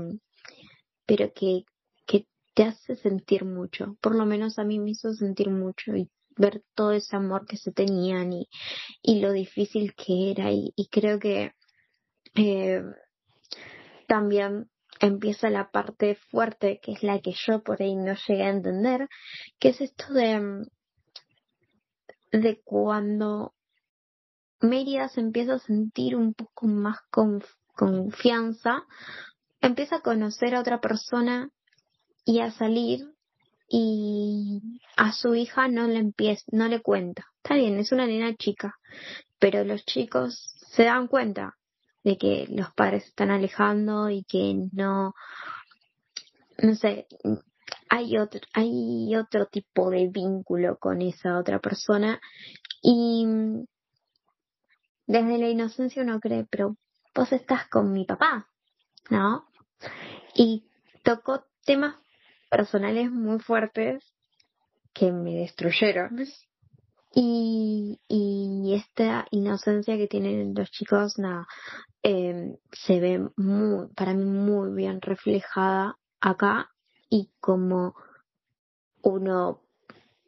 pero que, que te hace sentir mucho, por lo menos a mí me hizo sentir mucho y ver todo ese amor que se tenían y, y lo difícil que era. Y, creo que eh, también empieza la parte fuerte, que es la que yo por ahí no llegué a entender, que es esto de, mm, de cuando Mérida se empieza a sentir un poco más con, confianza, empieza a conocer a otra persona y a salir y a su hija no le empieza, no le cuenta. Está bien, es una nena chica, pero los chicos se dan cuenta de que los padres se están alejando y que no, no sé, hay otro, hay otro tipo de vínculo con esa otra persona. Y desde la inocencia uno cree, pero vos estás con mi papá, ¿no? Y tocó temas personales muy fuertes que me destruyeron y, y esta inocencia que tienen los chicos, nada, eh, se ve muy, para mí muy bien reflejada acá y como uno,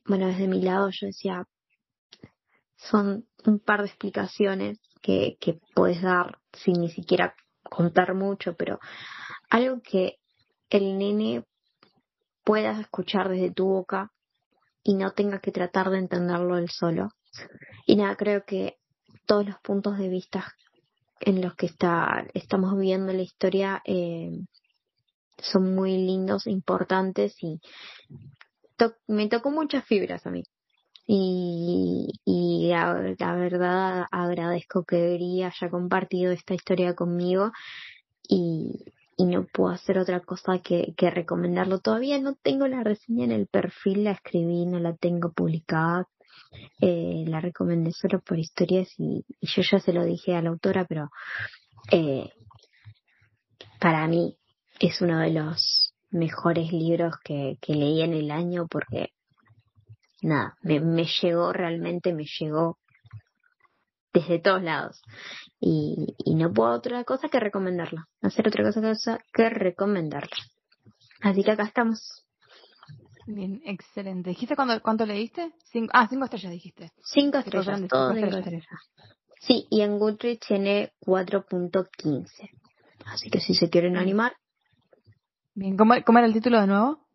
bueno, desde mi lado yo decía, son un par de explicaciones que, que puedes dar sin ni siquiera contar mucho, pero algo que el nene pueda escuchar desde tu boca y no tenga que tratar de entenderlo él solo. Y nada, creo que todos los puntos de vista en los que está, estamos viendo la historia eh, son muy lindos, importantes y me tocó muchas fibras a mí. Y, y la, verdad agradezco que haya compartido esta historia conmigo y, y no puedo hacer otra cosa que, recomendarlo. Todavía no tengo la reseña en el perfil, la escribí, no la tengo publicada. Eh, la recomendé solo por historias y, yo ya se lo dije a la autora, pero eh, para mí es uno de los mejores libros que, leí en el año porque nada, me llegó realmente, me llegó desde todos lados. Y, y no puedo otra cosa que recomendarla. Hacer otra cosa que recomendarla. Así que acá estamos. Bien, excelente. ¿Dijiste cuánto, cuánto leíste? Cinco, ah, cinco estrellas dijiste. Cinco estrellas, estrellas. Sí, y en Goodreads tiene 4.15. Así que si se quieren animar. Bien, ¿cómo, ¿cómo era el título de nuevo?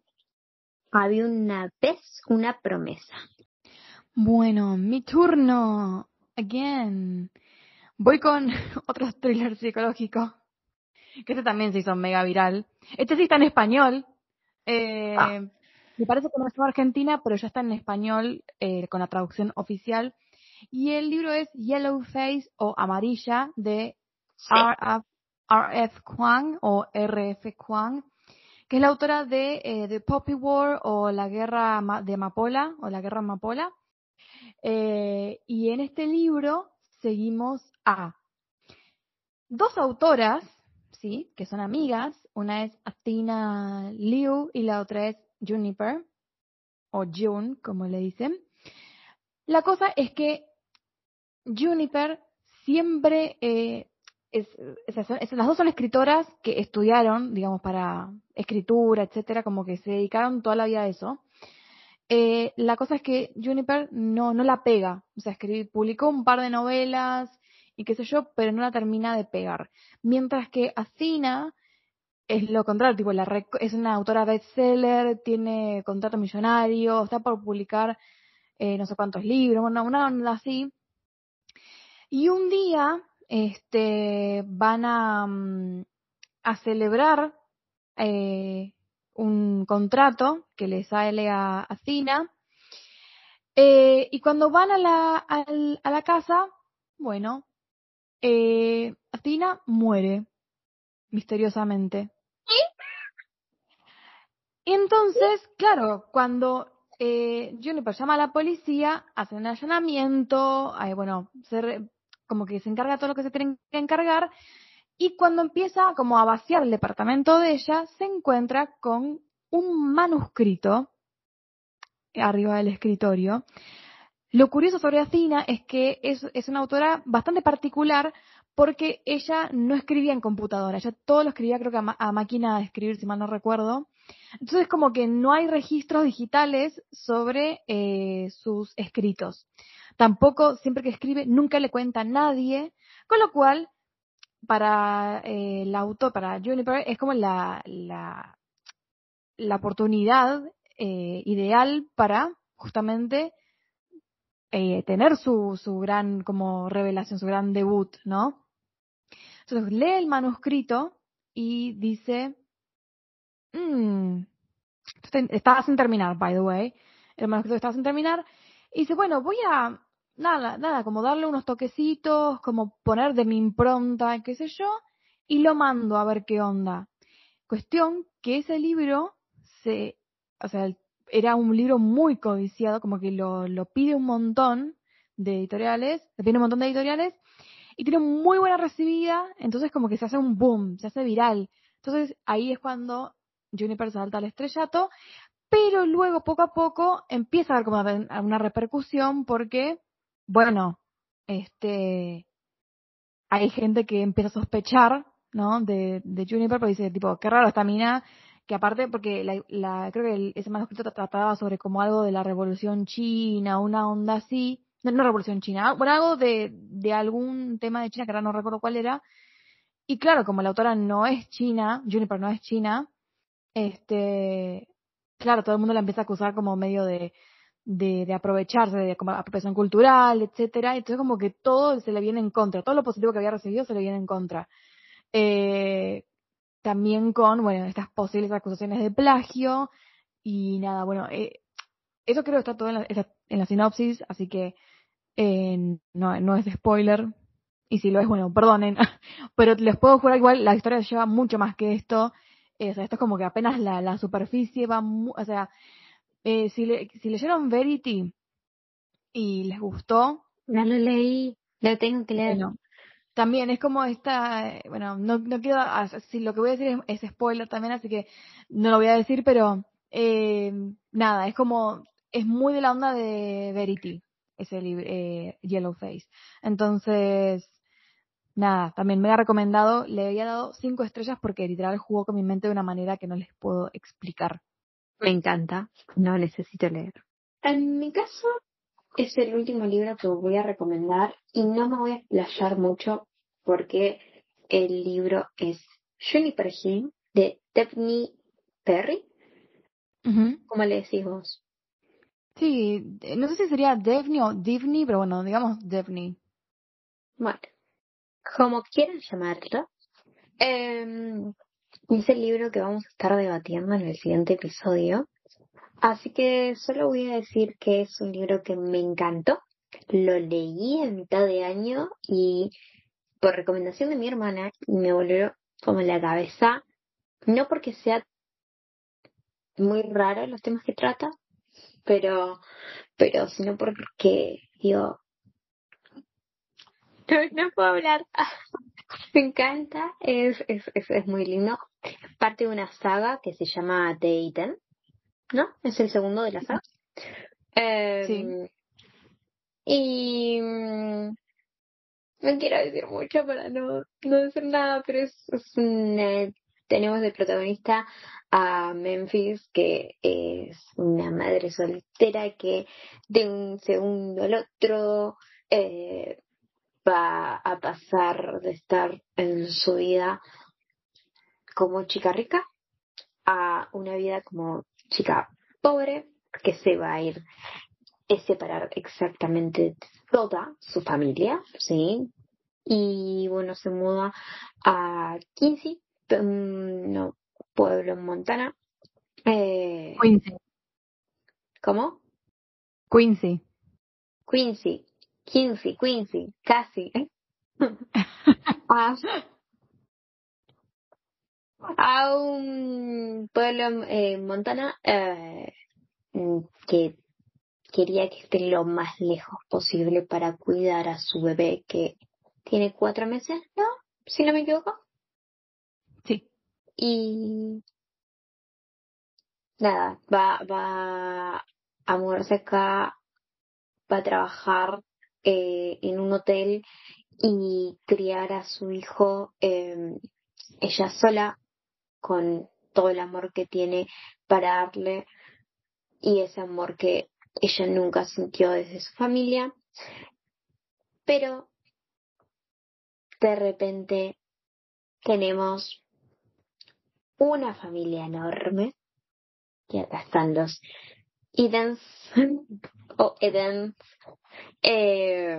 Había una vez una promesa. Bueno, mi turno. Again. Voy con otro thriller psicológico. que este también se hizo mega viral. Este sí está en español. Eh, ah. Me parece que no es Argentina, pero ya está en español eh, con la traducción oficial. Y el libro es Yellow Face o Amarilla de R.F. Kwang o R.F. Kwang, que es la autora de eh, The Poppy War o la guerra de Amapola o la guerra Amapola. Eh, y en este libro seguimos a dos autoras, sí, que son amigas. Una es Athena Liu y la otra es Juniper o June, como le dicen. La cosa es que Juniper siempre eh, es, las dos son escritoras que estudiaron, digamos, para escritura, etcétera, como que se dedicaron toda la vida a eso. Eh, la cosa es que Juniper no, no la pega, o sea, escribió, publicó un par de novelas y qué sé yo, pero no la termina de pegar. Mientras que Athena es lo contrario, tipo, la es una autora bestseller, tiene contrato millonario, está por publicar eh, no sé cuántos libros, bueno, una onda así. Y un día, este, van a, mm, a celebrar eh, un contrato que le sale a, a Cina. Eh, y cuando van a la, a la casa, bueno, eh, Cina muere misteriosamente. Y entonces, claro, cuando eh, Juniper llama a la policía, hace un allanamiento, bueno, como que se encarga todo lo que se tiene que encargar, y cuando empieza como a vaciar el departamento de ella, se encuentra con un manuscrito arriba del escritorio. Lo curioso sobre Athena es que es, es una autora bastante particular porque ella no escribía en computadora, ella todo lo escribía creo que a, máquina de escribir, si mal no recuerdo. Entonces como que no hay registros digitales sobre eh, sus escritos. Tampoco, siempre que escribe, nunca le cuenta a nadie, con lo cual para eh, el autor, para Juniper, es como la, la, la oportunidad eh, ideal para justamente eh, tener su, su gran como revelación, su gran debut, ¿no? Entonces lee el manuscrito y dice, estaba sin terminar, by the way, el manuscrito estaba sin terminar, y dice, bueno, voy a nada, nada, como darle unos toquecitos, como poner de mi impronta, qué sé yo, y lo mando a ver qué onda. Cuestión que ese libro se, o sea, era un libro muy codiciado, como que lo, lo pide un montón de editoriales, le pide un montón de editoriales, y tiene muy buena recibida, entonces como que se hace un boom, se hace viral. Entonces ahí es cuando Juniper salta al estrellato, pero luego poco a poco empieza a haber como una repercusión porque bueno, este, hay gente que empieza a sospechar, ¿no? De, de Juniper, pero dice, tipo, qué raro esta mina, que aparte, porque la, creo que ese manuscrito trataba sobre como algo de la revolución china, una onda así, no, no revolución china, bueno, algo de, de algún tema de China que ahora no recuerdo cuál era, y claro, como la autora no es china, Juniper no es china, este, claro, todo el mundo la empieza a acusar como medio de, de, de aprovecharse de como apropiación cultural, etcétera, entonces como que todo se le viene en contra, todo lo positivo que había recibido se le viene en contra. Eh, también con, bueno, estas posibles acusaciones de plagio y nada, bueno, eh, eso creo que está todo en la, en la sinopsis, así que eh, no, no es spoiler, y si lo es, bueno, perdonen, pero les puedo jurar igual, la historia lleva mucho más que esto, o sea, esto es como que apenas la, la superficie va, o sea, eh, si, le, si leyeron Verity y les gustó. No lo leí, lo tengo que leer. también es como esta, bueno, no, no quiero, si lo que voy a decir es, spoiler también, así que no lo voy a decir, pero eh, nada, es como, es muy de la onda de Verity, ese libro, eh, Yellow Face. Entonces, nada, también me ha recomendado, le había dado cinco estrellas porque literal jugó con mi mente de una manera que no les puedo explicar. Me encanta, no necesito leer. En mi caso, es el último libro que voy a recomendar y no me voy a explayar mucho porque el libro es Juniper Hill de Daphne Perry. ¿Cómo le decís vos? Sí, no sé si sería Daphne o Divney, pero bueno, digamos Daphne. Bueno, como quieran llamarlo, Eh, es el libro que vamos a estar debatiendo en el siguiente episodio. Así que solo voy a decir que es un libro que me encantó. Lo leí en mitad de año y por recomendación de mi hermana me volvió como la cabeza, no porque sea muy raro los temas que trata, pero, pero sino porque digo, no, puedo hablar. Me encanta, es, es, es, es, muy lindo. Parte de una saga que se llama The Eaten, ¿no? Es el segundo de la saga. sí. Em, y mm, no quiero decir mucho para no, no decir nada, pero es, es tenemos de protagonista a Memphis, que es una madre soltera que de un segundo al otro eh, va a pasar de estar en su vida como chica rica a una vida como chica pobre que se va a ir a separar exactamente toda su familia, ¿sí? Y bueno, se muda a Quincy, un pueblo en Montana. Eh, Quincy. ¿Cómo? Quincy. Quincy. Quincy, Quincy, casi. a, a, un pueblo en Montana eh, que quería que esté lo más lejos posible para cuidar a su bebé que tiene cuatro meses, ¿no? Si no me equivoco. Sí. Y nada, va, va a moverse acá, va a trabajar eh, en un hotel y criar a su hijo eh, ella sola con todo el amor que tiene para darle y ese amor que ella nunca sintió desde su familia, pero de repente tenemos una familia enorme y acá están los Edens o Edens eh,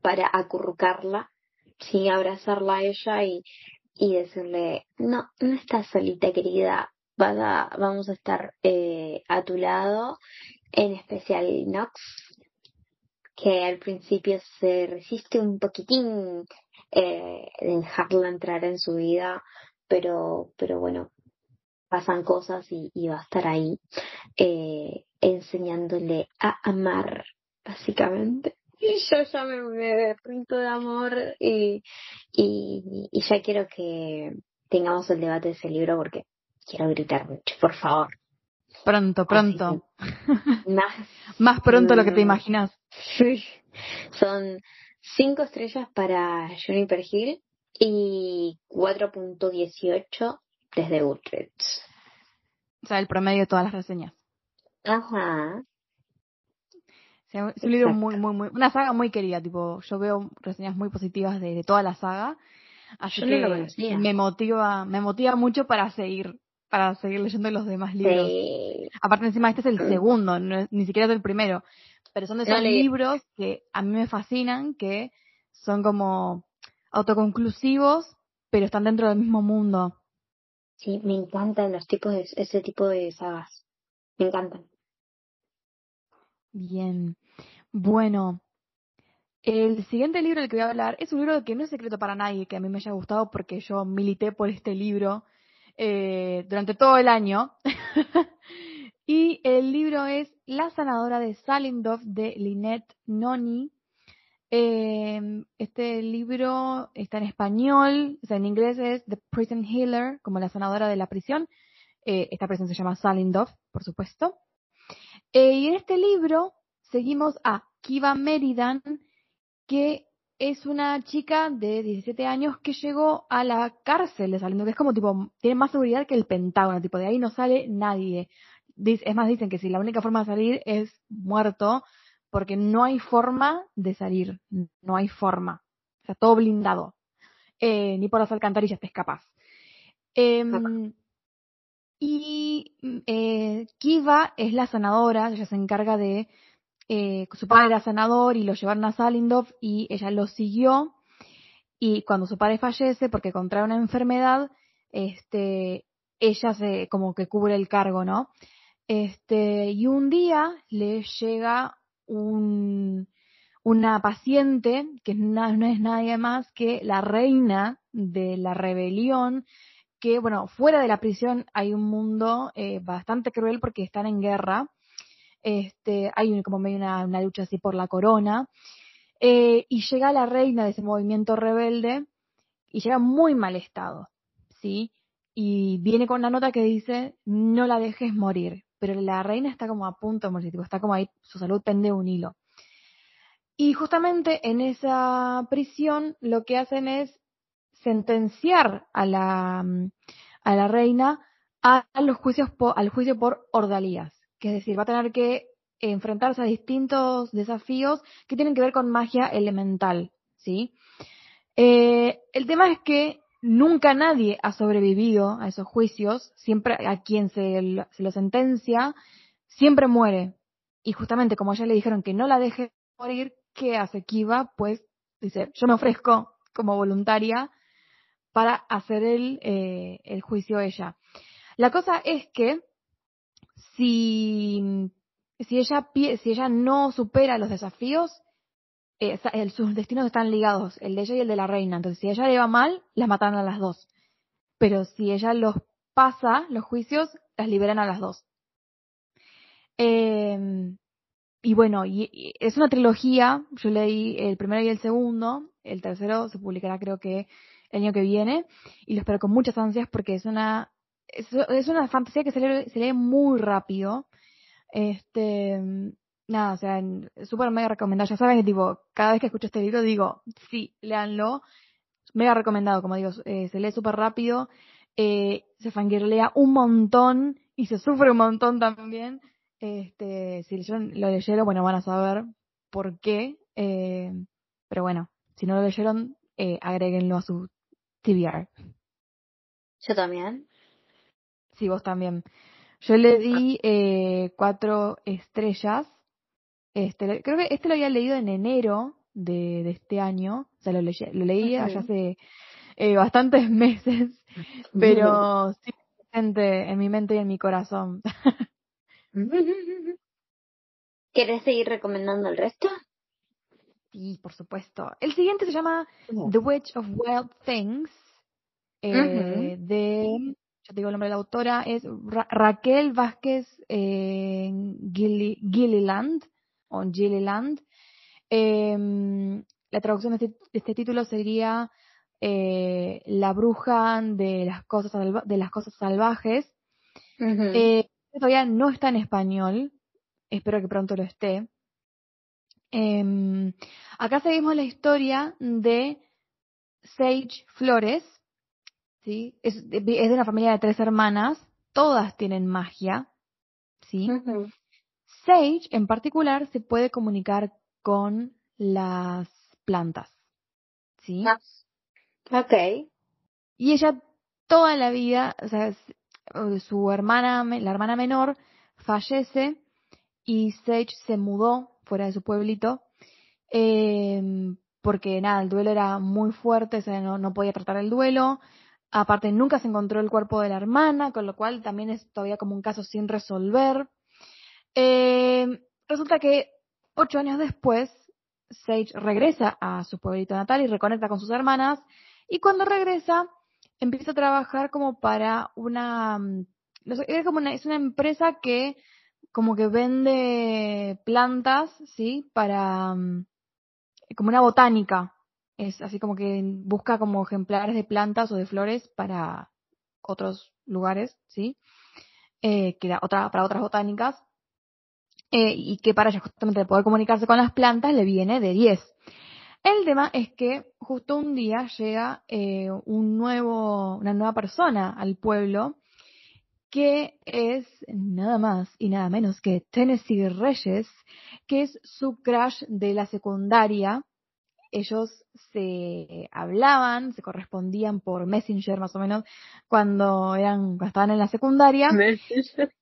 para acurrucarla, sí, abrazarla a ella y, y decirle, no, no estás solita querida, vamos a estar eh, a tu lado, en especial Nox, que al principio se resiste un poquitín eh, de dejarla entrar en su vida, pero, pero bueno, pasan cosas y, va a estar ahí eh, enseñándole a amar, básicamente. Y yo ya me, me de amor y, y, y ya quiero que tengamos el debate de ese libro porque quiero gritar mucho, por favor. Pronto, pronto. más, más pronto lo que te mm, imaginas. Sí. Son cinco estrellas para Juniper Hill y 4.18 desde Goodreads. O sea, el promedio de todas las reseñas. Ajá. es un libro muy, muy, muy, una saga muy querida, tipo, yo veo reseñas muy positivas de, toda la saga, así que me motiva, me motiva mucho para seguir, para seguir leyendo los demás libros. Aparte encima este es el segundo, ni siquiera es el primero, pero son de esos libros que a mí me fascinan, que son como autoconclusivos, pero están dentro del mismo mundo. Sí, me encantan los tipos de ese tipo de sagas. Me encantan. Bien. Bueno, el siguiente libro del que voy a hablar es un libro que no es secreto para nadie, que a mí me haya gustado porque yo milité por este libro eh, durante todo el año. y el libro es La sanadora de Salindov de Lynette Noni. Eh, este libro está en español, o sea, en inglés es The Prison Healer, como la sanadora de la prisión. Eh, esta prisión se llama Salindov, por supuesto. Eh, y en este libro seguimos a Kiva Meridan, que es una chica de 17 años que llegó a la cárcel de Salindov, que es como tipo, tiene más seguridad que el Pentágono, tipo, de ahí no sale nadie. Es más, dicen que si la única forma de salir es muerto, porque no hay forma de salir, no hay forma. O sea, todo blindado. Eh, ni por las alcantarillas te escapas. Eh, y eh, Kiva es la sanadora, ella se encarga de, eh, su padre era sanador y lo llevaron a Salindov y ella lo siguió. y cuando su padre fallece porque contrae una enfermedad, este, ella se como que cubre el cargo, ¿no? Este, y un día le llega un, una paciente que no, es nadie más que la reina de la rebelión, que, bueno, fuera de la prisión hay un mundo eh, bastante cruel porque están en guerra. Este, hay como medio una, una lucha así por la corona. Eh, y llega la reina de ese movimiento rebelde y llega muy mal estado, ¿sí? Y viene con una nota que dice, no la dejes morir. Pero la reina está como a punto de morir, está como ahí, su salud pende un hilo. Y justamente en esa prisión lo que hacen es sentenciar a la, a la reina a, los juicios al juicio por ordalías, que es decir, va a tener que enfrentarse a distintos desafíos que tienen que ver con magia elemental, ¿sí? Eh, el tema es que nunca nadie ha sobrevivido a esos juicios, siempre a quien se, lo sentencia, siempre muere. Y justamente como ya le dijeron que no la deje morir, ¿qué hace Kiva? Pues dice, yo me ofrezco como voluntaria para hacer el, eh, el juicio ella. La cosa es que si, si, ella, si ella no supera los desafíos, eh, sus destinos están ligados, el de ella y el de la reina. Entonces, si ella le va mal, las matan a las dos. Pero si ella los pasa, los juicios, las liberan a las dos. Eh, y bueno, y, es una trilogía, yo leí el primero y el segundo, el tercero se publicará creo que el año que viene, y lo espero con muchas ansias porque es una, es, una fantasía que se se lee muy rápido. Este, nada, o sea, súper mega recomendado. Ya saben que tipo, cada vez que escucho este libro digo, sí, léanlo. Mega recomendado, como digo, eh, se lee súper rápido, eh, se fangirlea un montón y se sufre un montón también. Este, si lo leyeron, bueno, van a saber por qué. Eh, pero bueno, si no lo leyeron, eh, agréguenlo a su TBR. Yo también. Sí, vos también. Yo le di eh, cuatro estrellas. Este, creo que este lo había leído en enero de, de este año. O sea, lo, leí, lo leí allá hace eh, bastantes meses. Pero sí, presente en mi mente y en mi corazón. ¿Quieres seguir recomendando el resto? Sí, por supuesto. El siguiente se llama The Witch of Wild Things, eh, de, yo te digo el nombre de la autora, es Raquel Vázquez eh, Gilliland, o Gilliland. Em, la traducción de este, este título sería eh, La bruja de las cosas, de las cosas salvajes. eh, todavía no está en español, espero que pronto lo esté. Eh, acá seguimos la historia de Sage Flores, ¿sí? Es, de una familia de tres hermanas, todas tienen magia, ¿sí? Sage, en particular, se puede comunicar con las plantas, ¿sí? Ah, ok. Y ella toda la vida, o sea, eh, su hermana, la hermana menor, fallece y Sage se mudó fuera de su pueblito eh, porque nada, el duelo era muy fuerte, o sea, no, no podía tratar el duelo. Aparte, nunca se encontró el cuerpo de la hermana, con lo cual también es todavía como un caso sin resolver. Eh, resulta que ocho años después, Sage regresa a su pueblito natal y reconecta con sus hermanas. Y cuando regresa, empieza a trabajar como para una, mm, es una, es una empresa que como que vende plantas, ¿sí? Para, mm, como una botánica. Es así como que busca como ejemplares de plantas o de flores para otros lugares, ¿sí? Eh, que otra, para otras botánicas. Eh, y que para ella justamente poder comunicarse con las plantas le viene de 10. El tema es que justo un día llega eh, un nuevo, una nueva persona al pueblo que es nada más y nada menos que Tennessee Reyes, que es su crush de la secundaria. Ellos se hablaban, se correspondían por Messenger más o menos cuando eran cuando estaban en la secundaria. Messenger.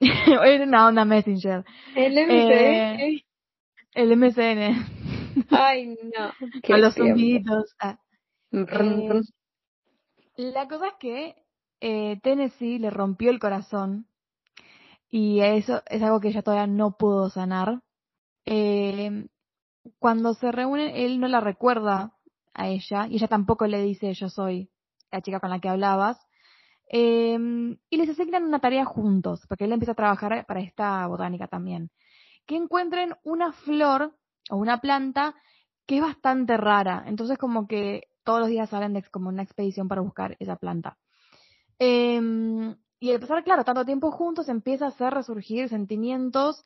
Era una onda Messenger. El MSN. Eh, el. Ay, no. Con los zumbiditos. Ah. Eh, la cosa es que eh, Tennessee le rompió el corazón y eso es algo que ella todavía no pudo sanar. Eh, cuando se reúnen, él no la recuerda a ella y ella tampoco le dice yo soy la chica con la que hablabas. Eh, y les asignan una tarea juntos, porque él empieza a trabajar para esta botánica también. Que encuentren una flor o una planta que es bastante rara. Entonces como que todos los días salen de como una expedición para buscar esa planta. Eh, y al pasar, claro, tanto tiempo juntos, empieza a hacer resurgir sentimientos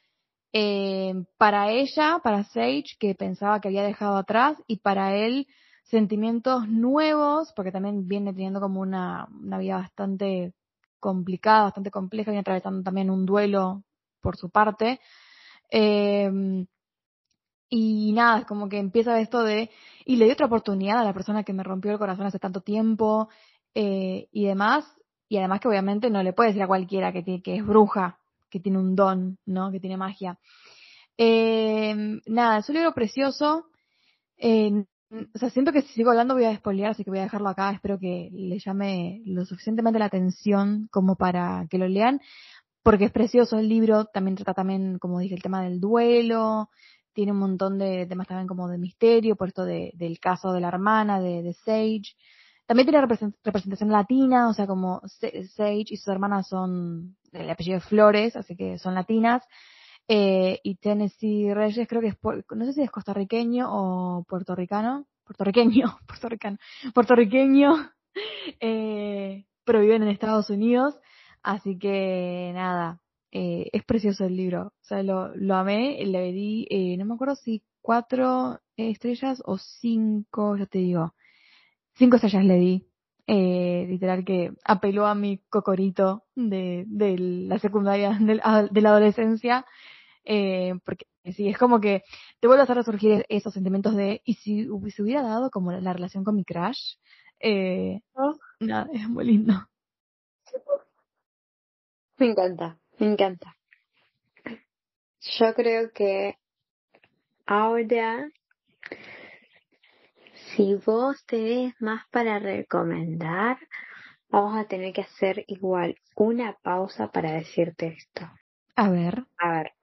eh, para ella, para Sage, que pensaba que había dejado atrás, y para él sentimientos nuevos, porque también viene teniendo como una, una vida bastante complicada, bastante compleja, viene atravesando también un duelo por su parte. Eh, y nada, es como que empieza esto de, y le di otra oportunidad a la persona que me rompió el corazón hace tanto tiempo, eh, y demás, y además que obviamente no le puede decir a cualquiera que, tiene, que es bruja, que tiene un don, ¿no? Que tiene magia. Eh, nada, es un libro precioso. Eh, o sea, siento que si sigo hablando voy a despolear, así que voy a dejarlo acá. Espero que le llame lo suficientemente la atención como para que lo lean, porque es precioso el libro. También trata también, como dije, el tema del duelo. Tiene un montón de temas también como de misterio, por esto de, del caso de la hermana de, de Sage. También tiene representación latina, o sea, como Sage y sus hermanas son el apellido de Flores, así que son latinas. Eh, y Tennessee Reyes creo que es, no sé si es costarriqueño o puertorricano, puertorriqueño, puertorriqueño, eh, pero viven en Estados Unidos, así que nada, eh, es precioso el libro, o sea, lo, lo amé, le di, eh, no me acuerdo si cuatro estrellas o cinco, ya te digo, cinco estrellas le di. Eh, literal que apeló a mi cocorito de, de la secundaria, de, de la adolescencia, eh, porque sí, es como que te vuelve a hacer resurgir esos sentimientos de, y si se hubiera dado como la, relación con mi crush, eh, oh. nada, es muy lindo. Me encanta, me encanta. Yo creo que ahora si vos tenés más para recomendar, vamos a tener que hacer igual una pausa para decirte esto. A ver. A ver.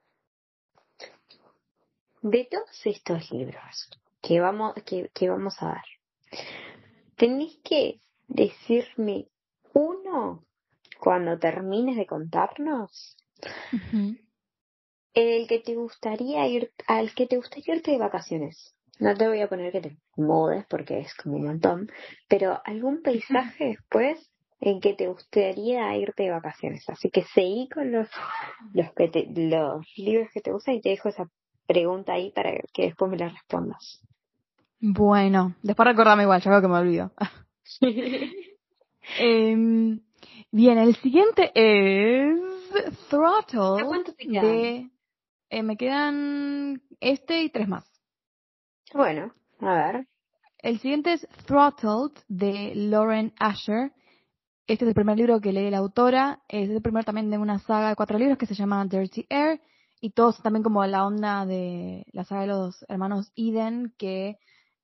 De todos estos libros que vamos, que, que vamos a dar, tenés que decirme uno cuando termines de contarnos. El que te gustaría ir, al que te gustaría irte de vacaciones. No te voy a poner que te mudes porque es como un montón, pero algún paisaje después en que te gustaría irte de vacaciones. Así que seguí con los, los, que los libros que te gustan y te dejo esa pregunta ahí para que después me la respondas. Bueno, después recordame igual, ya veo que me olvido. eh, bien, el siguiente es Throttle. ¿Cuánto te quedan? eh, me quedan este y tres más. Bueno, a ver. El siguiente es Throttled de Lauren Asher. Este es el primer libro que lee la autora. Es el primero también de una saga de cuatro libros que se llama Dirty Air. Y todos también como la onda de la saga de los hermanos Eden, que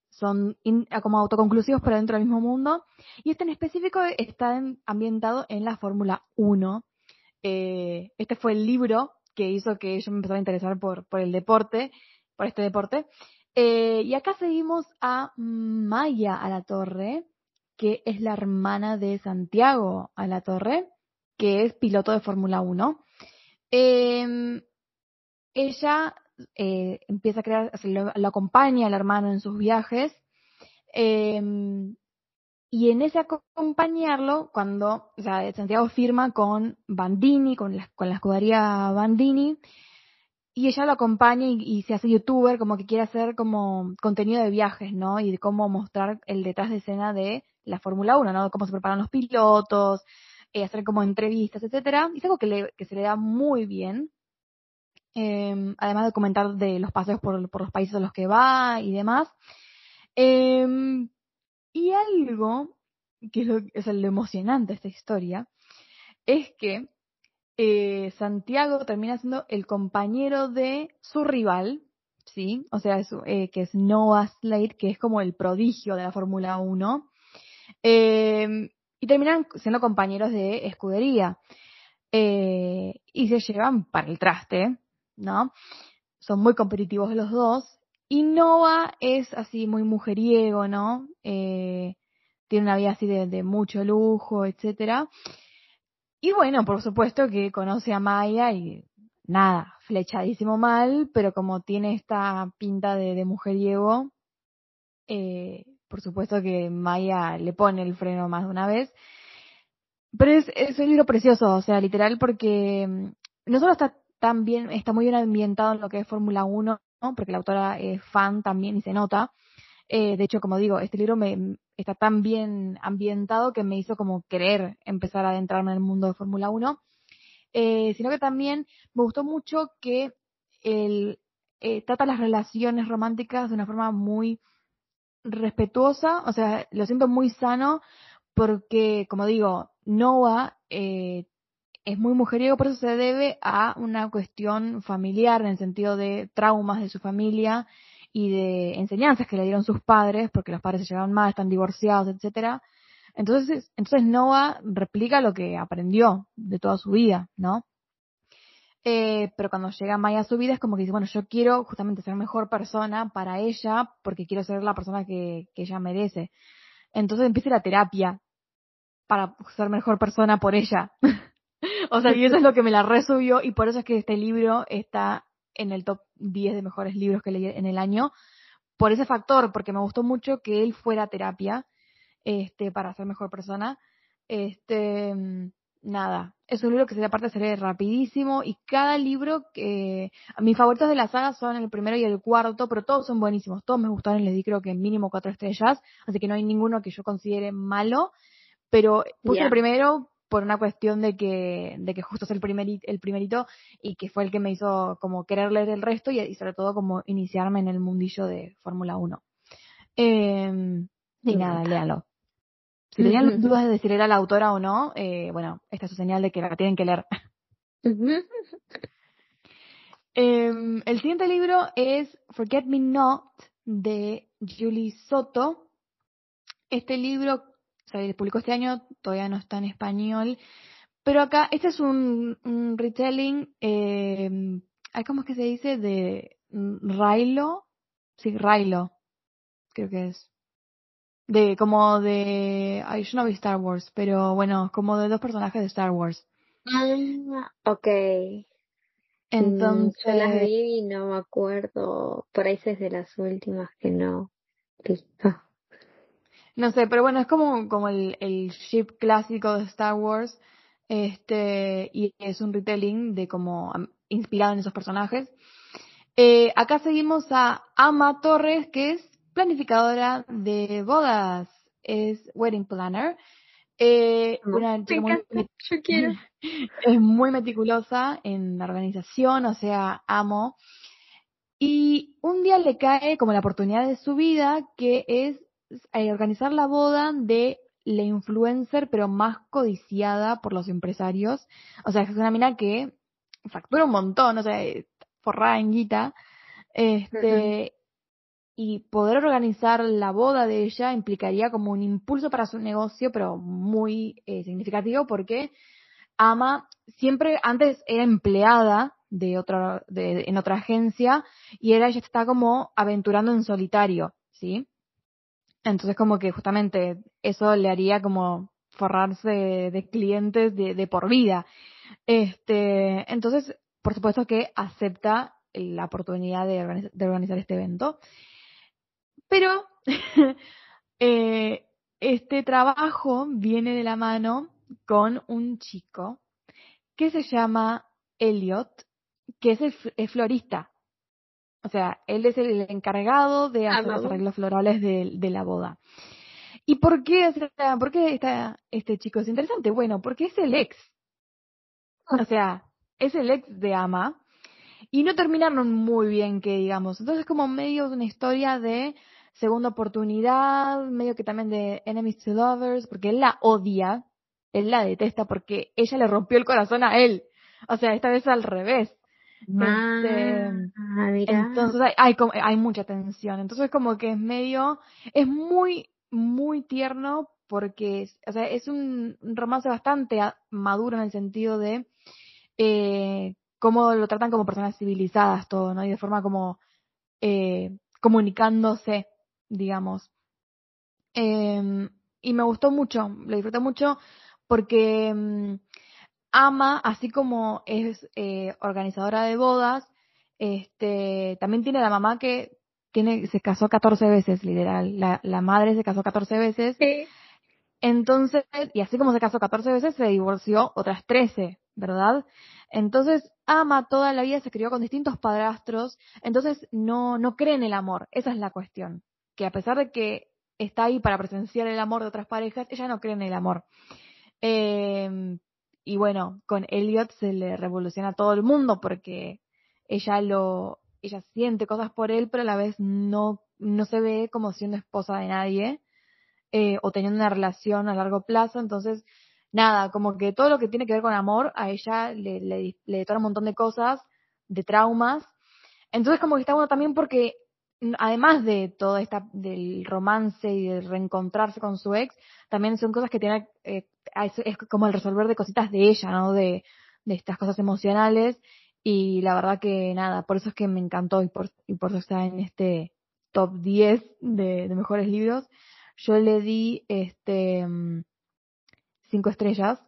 son como autoconclusivos pero dentro del mismo mundo. Y este en específico está ambientado en la Fórmula 1. Eh, este fue el libro que hizo que yo me empezara a interesar por, por el deporte, por este deporte. Eh, y acá seguimos a Maya a la Torre, que es la hermana de Santiago a la Torre, que es piloto de Fórmula 1. Em, ella eh, empieza a crear, lo, acompaña al hermano en sus viajes. Em, y en ese acompañarlo, cuando o sea, Santiago firma con Bandini, con la, con la escudería Bandini, y ella lo acompaña y, se hace youtuber, como que quiere hacer como contenido de viajes, ¿no? Y de cómo mostrar el detrás de escena de la Fórmula 1, ¿no? Cómo se preparan los pilotos, eh, hacer como entrevistas, etcétera. Y es algo que, le, que se le da muy bien. Eh, además de comentar de los paseos por, los países a los que va y demás. Eh, y algo que es, lo, emocionante de esta historia, es que eh, Santiago termina siendo el compañero de su rival, ¿sí? O sea, eh, que es Noah Slade, que es como el prodigio de la Fórmula 1. Eh, y terminan siendo compañeros de escudería. Eh, y se llevan para el traste, ¿no? Son muy competitivos los dos. Y Noah es así muy mujeriego, ¿no? Eh, tiene una vida así de, de mucho lujo, etcétera. Y bueno, por supuesto que conoce a Maya y nada, flechadísimo mal, pero como tiene esta pinta de, de mujeriego, eh, por supuesto que Maya le pone el freno más de una vez. Pero es, es un libro precioso, o sea, literal, porque mm, no solo está tan bien, está muy bien ambientado en lo que es Fórmula 1, ¿no? porque la autora es fan también y se nota. Eh, de hecho, como digo, este libro está tan bien ambientado que me hizo como querer empezar a adentrarme en el mundo de Fórmula 1 eh, sino que también me gustó mucho que él eh, trata las relaciones románticas de una forma muy respetuosa, o sea, lo siento muy sano, porque, como digo, Noah eh, es muy mujeriego, por eso se debe a una cuestión familiar, en el sentido de traumas de su familia y de enseñanzas que le dieron sus padres, porque los padres se llevaban mal, están divorciados, etcétera. Entonces, entonces Noah replica lo que aprendió de toda su vida, ¿no? Eh, pero cuando llega Maya a su vida es como que dice, bueno, yo quiero justamente ser mejor persona para ella porque quiero ser la persona que, que ella merece. Entonces empieza la terapia para ser mejor persona por ella. o sea, y eso es lo que me la resubió y por eso es que este libro está en el top 10 de mejores libros que leí en el año. Por ese factor, porque me gustó mucho que él fuera a terapia este, para ser mejor persona. Este, nada, es un libro que se aparte se lee rapidísimo y cada libro que, mis favoritos de la saga son el primero y el cuarto, pero todos son buenísimos, todos me gustaron, les di creo que mínimo cuatro estrellas, así que no hay ninguno que yo considere malo, pero puse el primero por una cuestión de que, de que justo es el, primer, el primerito y que fue el que me hizo como querer leer el resto y, sobre todo como iniciarme en el mundillo de Fórmula 1. Eh, y nada, léalo. Si tenían dudas de si era la autora o no, eh, bueno, esta es su señal de que la tienen que leer. Em, el siguiente libro es Forget Me Not de Julie Soto. Este libro se publicó este año, todavía no está en español, pero acá, este es un, retelling, eh, ¿cómo es que se dice? De Rilo. Sí, Rilo, creo que es de como de ay yo no vi Star Wars pero bueno como de dos personajes de Star Wars ah ok entonces yo las vi y no me acuerdo por ahí es de las últimas que no listo no sé pero bueno es como como el, el ship clásico de Star Wars este y es un retelling de como inspirado en esos personajes eh, acá seguimos a Ama Torres que es planificadora de bodas, es wedding planner. Eh, una muy, Es muy meticulosa en la organización, o sea, amo. Y un día le cae como la oportunidad de su vida, que es eh, organizar la boda de la influencer, pero más codiciada por los empresarios. O sea, es una mina que factura un montón, o sea, forrada en guita. Este, y poder organizar la boda de ella implicaría como un impulso para su negocio, pero muy eh, significativo porque Ama siempre antes era empleada de otra, de, en otra agencia y era ella está como aventurando en solitario, ¿sí? Entonces como que justamente eso le haría como forrarse de, clientes de, por vida. Este, entonces, por supuesto que acepta la oportunidad de, organizar este evento. Pero eh, este trabajo viene de la mano con un chico que se llama Elliot, que es florista. O sea, él es el encargado de hacer los arreglos florales de, la boda. ¿Y por qué, por qué está, este chico es interesante? Bueno, porque es el ex. O sea, es el ex de Ama. Y no terminaron muy bien, que digamos. Entonces, como medio de una historia de segunda oportunidad, medio que también de enemies to lovers, porque él la odia, él la detesta porque ella le rompió el corazón a él. O sea, esta vez al revés. Este, ah, entonces hay, hay, hay mucha tensión. Entonces como que es medio, es muy, muy tierno porque o sea, es un romance bastante maduro en el sentido de eh, cómo lo tratan como personas civilizadas todo, ¿no? Y de forma como eh, comunicándose, digamos. Eh, y me gustó mucho, lo disfruté mucho porque mm, ama, así como es eh, organizadora de bodas, este, también tiene la mamá que tiene, se casó 14 veces, literal. La, la madre se casó 14 veces. Sí. Entonces, y así como se casó 14 veces, se divorció otras 13, ¿verdad? Entonces, ama toda la vida, se crió con distintos padrastros, entonces no, no cree en el amor. Esa es la cuestión. Que a pesar de que está ahí para presenciar el amor de otras parejas, ella no cree en el amor. Eh, y bueno, con Elliot se le revoluciona todo el mundo porque ella lo, ella siente cosas por él, pero a la vez no, no se ve como siendo esposa de nadie, eh, o teniendo una relación a largo plazo, entonces, nada, como que todo lo que tiene que ver con amor, a ella le, le, le detona un montón de cosas, de traumas, entonces como que está bueno también porque además de todo esta del romance y de reencontrarse con su ex, también son cosas que tiene eh, es, como el resolver de cositas de ella, ¿no? De, de estas cosas emocionales y la verdad que nada, por eso es que me encantó y por, y por eso está en este top 10 de, mejores libros. Yo le di este cinco estrellas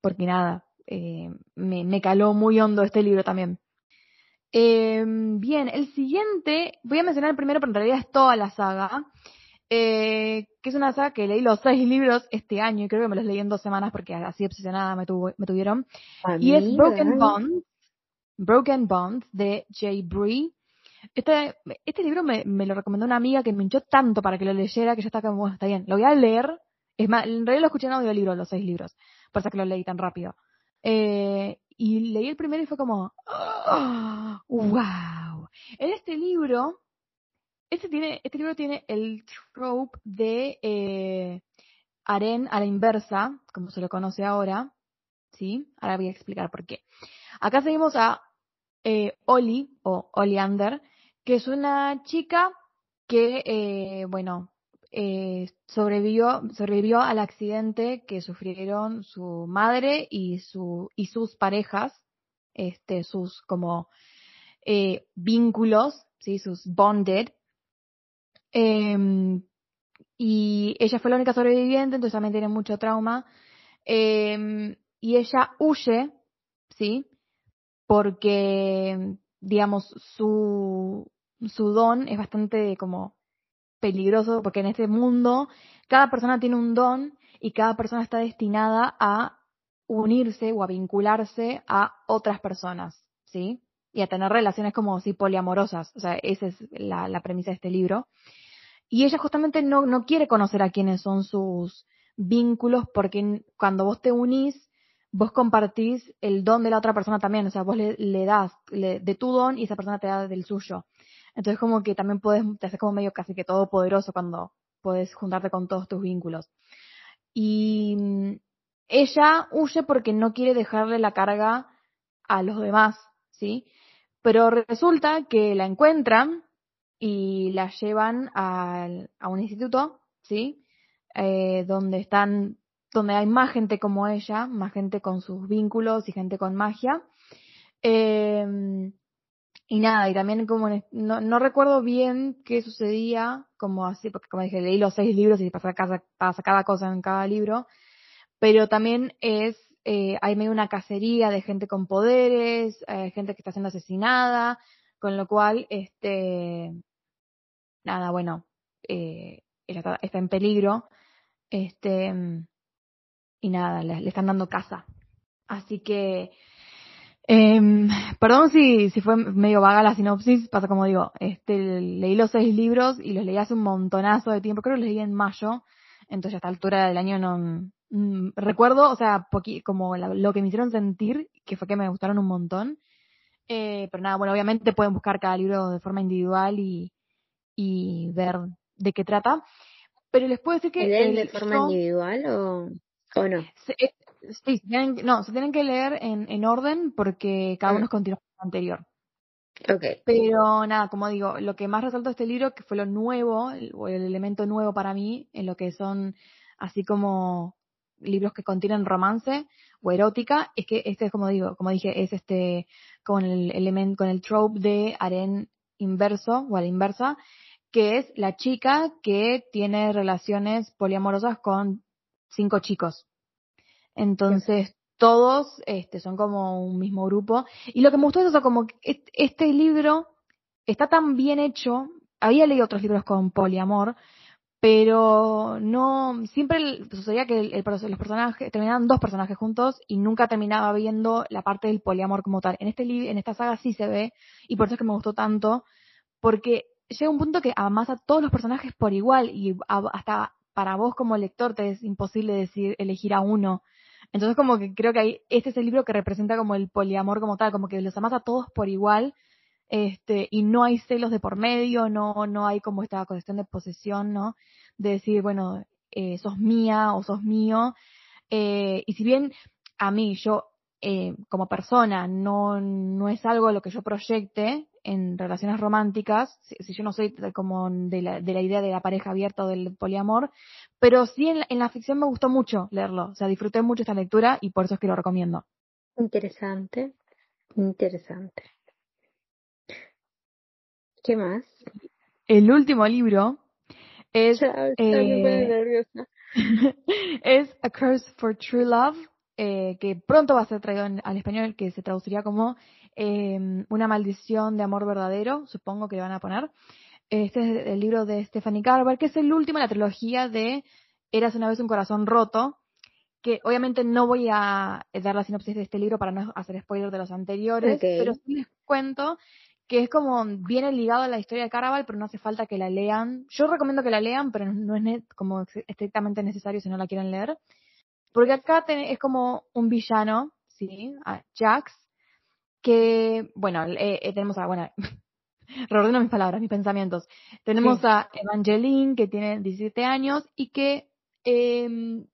porque nada, eh, me, me caló muy hondo este libro también. Eh, bien, el siguiente, voy a mencionar el primero, pero en realidad es toda la saga, eh, que es una saga que leí los seis libros este año y creo que me los leí en dos semanas porque así obsesionada me, tuvo, me tuvieron. y es Broken Bonds, Broken Bonds de Jay Bree. Este, este libro me, me, lo recomendó una amiga que me hinchó tanto para que lo leyera que ya está como, bueno, está bien, lo voy a leer. Es más, en realidad lo escuché en audiolibro, los seis libros, por eso que lo leí tan rápido. Eh, y leí el primero y fue como, wow. En este libro, este tiene, este libro tiene el trope de eh, Aren a la inversa, como se lo conoce ahora, ¿sí? Ahora voy a explicar por qué. Acá seguimos a eh, Oli, o Oleander, que es una chica que, eh, bueno, eh, sobrevivió, sobrevivió al accidente que sufrieron su madre y, su, y sus parejas, este, sus como eh, vínculos, ¿sí? sus bonded. Eh, y ella fue la única sobreviviente, entonces también tiene mucho trauma. Eh, y ella huye, ¿sí? Porque, digamos, su, su don es bastante como peligroso porque en este mundo cada persona tiene un don y cada persona está destinada a unirse o a vincularse a otras personas, ¿sí? Y a tener relaciones como si poliamorosas, o sea, esa es la, premisa de este libro. Y ella justamente no, no quiere conocer a quiénes son sus vínculos porque cuando vos te unís, vos compartís el don de la otra persona también, o sea, vos le, le das de tu don y esa persona te da del suyo. Entonces como que también puedes, te haces como medio casi que todopoderoso cuando puedes juntarte con todos tus vínculos. Y mm, ella huye porque no quiere dejarle la carga a los demás, ¿sí? Pero resulta que la encuentran y la llevan a, a un instituto, ¿sí? Eh, donde están, donde hay más gente como ella, más gente con sus vínculos y gente con magia. Eh, y nada, y también como no, no recuerdo bien qué sucedía, como así, porque como dije, leí los seis libros y pasa cada, pasa cada cosa en cada libro, pero también es, eh, hay medio una cacería de gente con poderes, eh, gente que está siendo asesinada, con lo cual, este, nada, bueno, eh, está, está, en peligro, este, y nada, le, están dando casa. Así que, eh, perdón si, si fue medio vaga la sinopsis, pasa como digo, este, leí los seis libros y los leí hace un montonazo de tiempo, creo que los leí en mayo, entonces a esta altura del año no, mm, recuerdo, o sea, como lo que me hicieron sentir, que fue que me gustaron un montón, eh, pero nada, bueno, obviamente pueden buscar cada libro de forma individual y, y ver de qué trata, pero les puedo decir que... ¿Leen de forma individual o, o no? Sí, se tienen, no, se tienen que leer en, en orden porque cada uno es continuo. anterior. Okay. Pero nada, como digo, lo que más resaltó de este libro, que fue lo nuevo, o el elemento nuevo para mí, en lo que son así como libros que contienen romance o erótica, es que este es como digo, como dije, es este con el elemento, con el trope de harén inverso o a la inversa, que es la chica que tiene relaciones poliamorosas con cinco chicos. Entonces, todos este, son como un mismo grupo. Y lo que me gustó es eso, como que este libro está tan bien hecho. Había leído otros libros con poliamor, pero no, siempre sucedía que el, los personajes, terminaban dos personajes juntos y nunca terminaba viendo la parte del poliamor como tal. En este en esta saga sí se ve, y por eso es que me gustó tanto, porque llega un punto que amas a todos los personajes por igual, y hasta para vos como lector te es imposible decir, elegir a uno. Entonces como que creo que ahí, este es el libro que representa como el poliamor como tal, como que los amas a todos por igual, este, y no hay celos de por medio, no, no hay como esta cuestión de posesión, ¿no? De decir, bueno, eh, sos mía o sos mío. Eh, y si bien a mí, yo, eh, como persona, no, no es algo lo que yo proyecte en relaciones románticas, si, yo no soy como de la, de la, idea de la pareja abierta o del poliamor, pero sí en, en la ficción me gustó mucho leerlo, o sea, disfruté mucho esta lectura y por eso es que lo recomiendo. Interesante, interesante. ¿Qué más? El último libro es, eh, es A Curse for True Love, eh, que pronto va a ser traído al español, que se traduciría como eh, Una maldición de amor verdadero, supongo que van a poner. Este es el libro de Stephanie Garber, que es el último de la trilogía de Eras una vez un corazón roto, que obviamente no voy a dar la sinopsis de este libro para no hacer spoiler de los anteriores, pero sí les cuento que es como viene ligado a la historia de Caraval, pero no hace falta que la lean. Yo recomiendo que la lean, pero no es como estrictamente necesario si no la quieren leer. Porque acá es como un villano, ¿sí? A Jax, que, bueno, eh, eh, tenemos a, bueno, reordeno mis palabras, mis pensamientos. Tenemos a Evangeline, que tiene 17 años y que eh,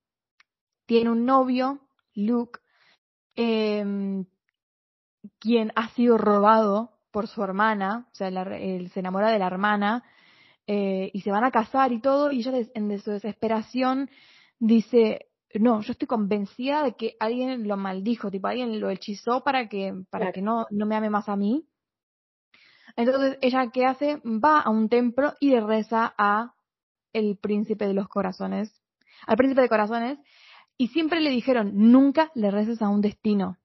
tiene un novio, Luke, eh, quien ha sido robado por su hermana, o sea, él se enamora de la hermana eh, y se van a casar y todo, y ella en su desesperación dice, no, yo estoy convencida de que alguien lo maldijo, tipo alguien lo hechizó para que, para que no, no me ame más a mí. Entonces ella qué hace, va a un templo y le reza a el príncipe de los corazones, al príncipe de corazones, y siempre le dijeron, nunca le reces a un destino,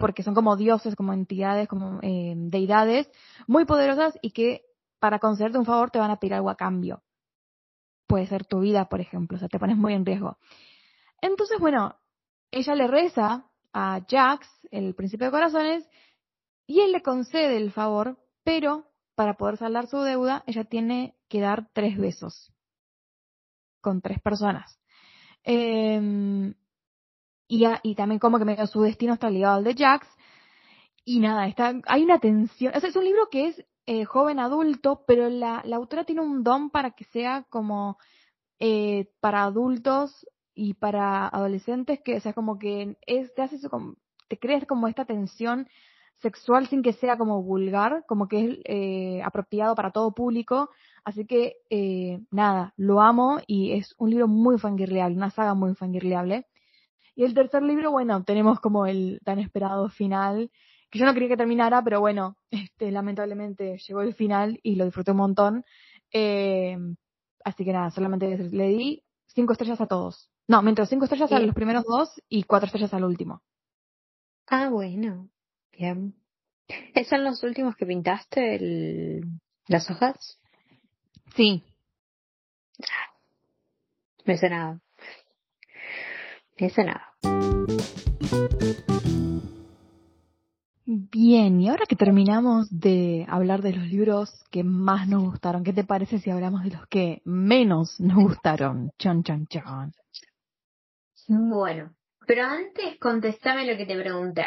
porque son como dioses, como entidades, como eh, deidades muy poderosas y que para concederte un favor te van a pedir algo a cambio. Puede ser tu vida, por ejemplo, o sea, te pones muy en riesgo. Entonces, bueno, ella le reza a Jax, el príncipe de corazones, y él le concede el favor, pero para poder saldar su deuda, ella tiene que dar tres besos con tres personas. Eh, y, y también como que medio su destino está ligado al de Jax. Y nada, está, hay una tensión. O sea, es un libro que es eh, joven adulto, pero la, la autora tiene un don para que sea como eh, para adultos y para adolescentes, que o sea como que es, te hace eso, te crees como esta tensión sexual sin que sea como vulgar, como que es eh, apropiado para todo público. Así que, eh, nada, lo amo y es un libro muy fangirleable, una saga muy fangirleable. Y el tercer libro, bueno, tenemos como el tan esperado final, que yo no quería que terminara, pero bueno, este, lamentablemente llegó el final y lo disfruté un montón. Eh, así que nada, solamente le di cinco estrellas a todos. No, mientras cinco estrellas a los primeros dos y cuatro estrellas al último. Ah, bueno. Bien. ¿Esos son los últimos que pintaste, el... las hojas? Sí. Me nada. nada. Bien, y ahora que terminamos de hablar de los libros que más nos gustaron, ¿qué te parece si hablamos de los que menos nos gustaron? Chon, chon, chon. Bueno, pero antes contestame lo que te pregunté.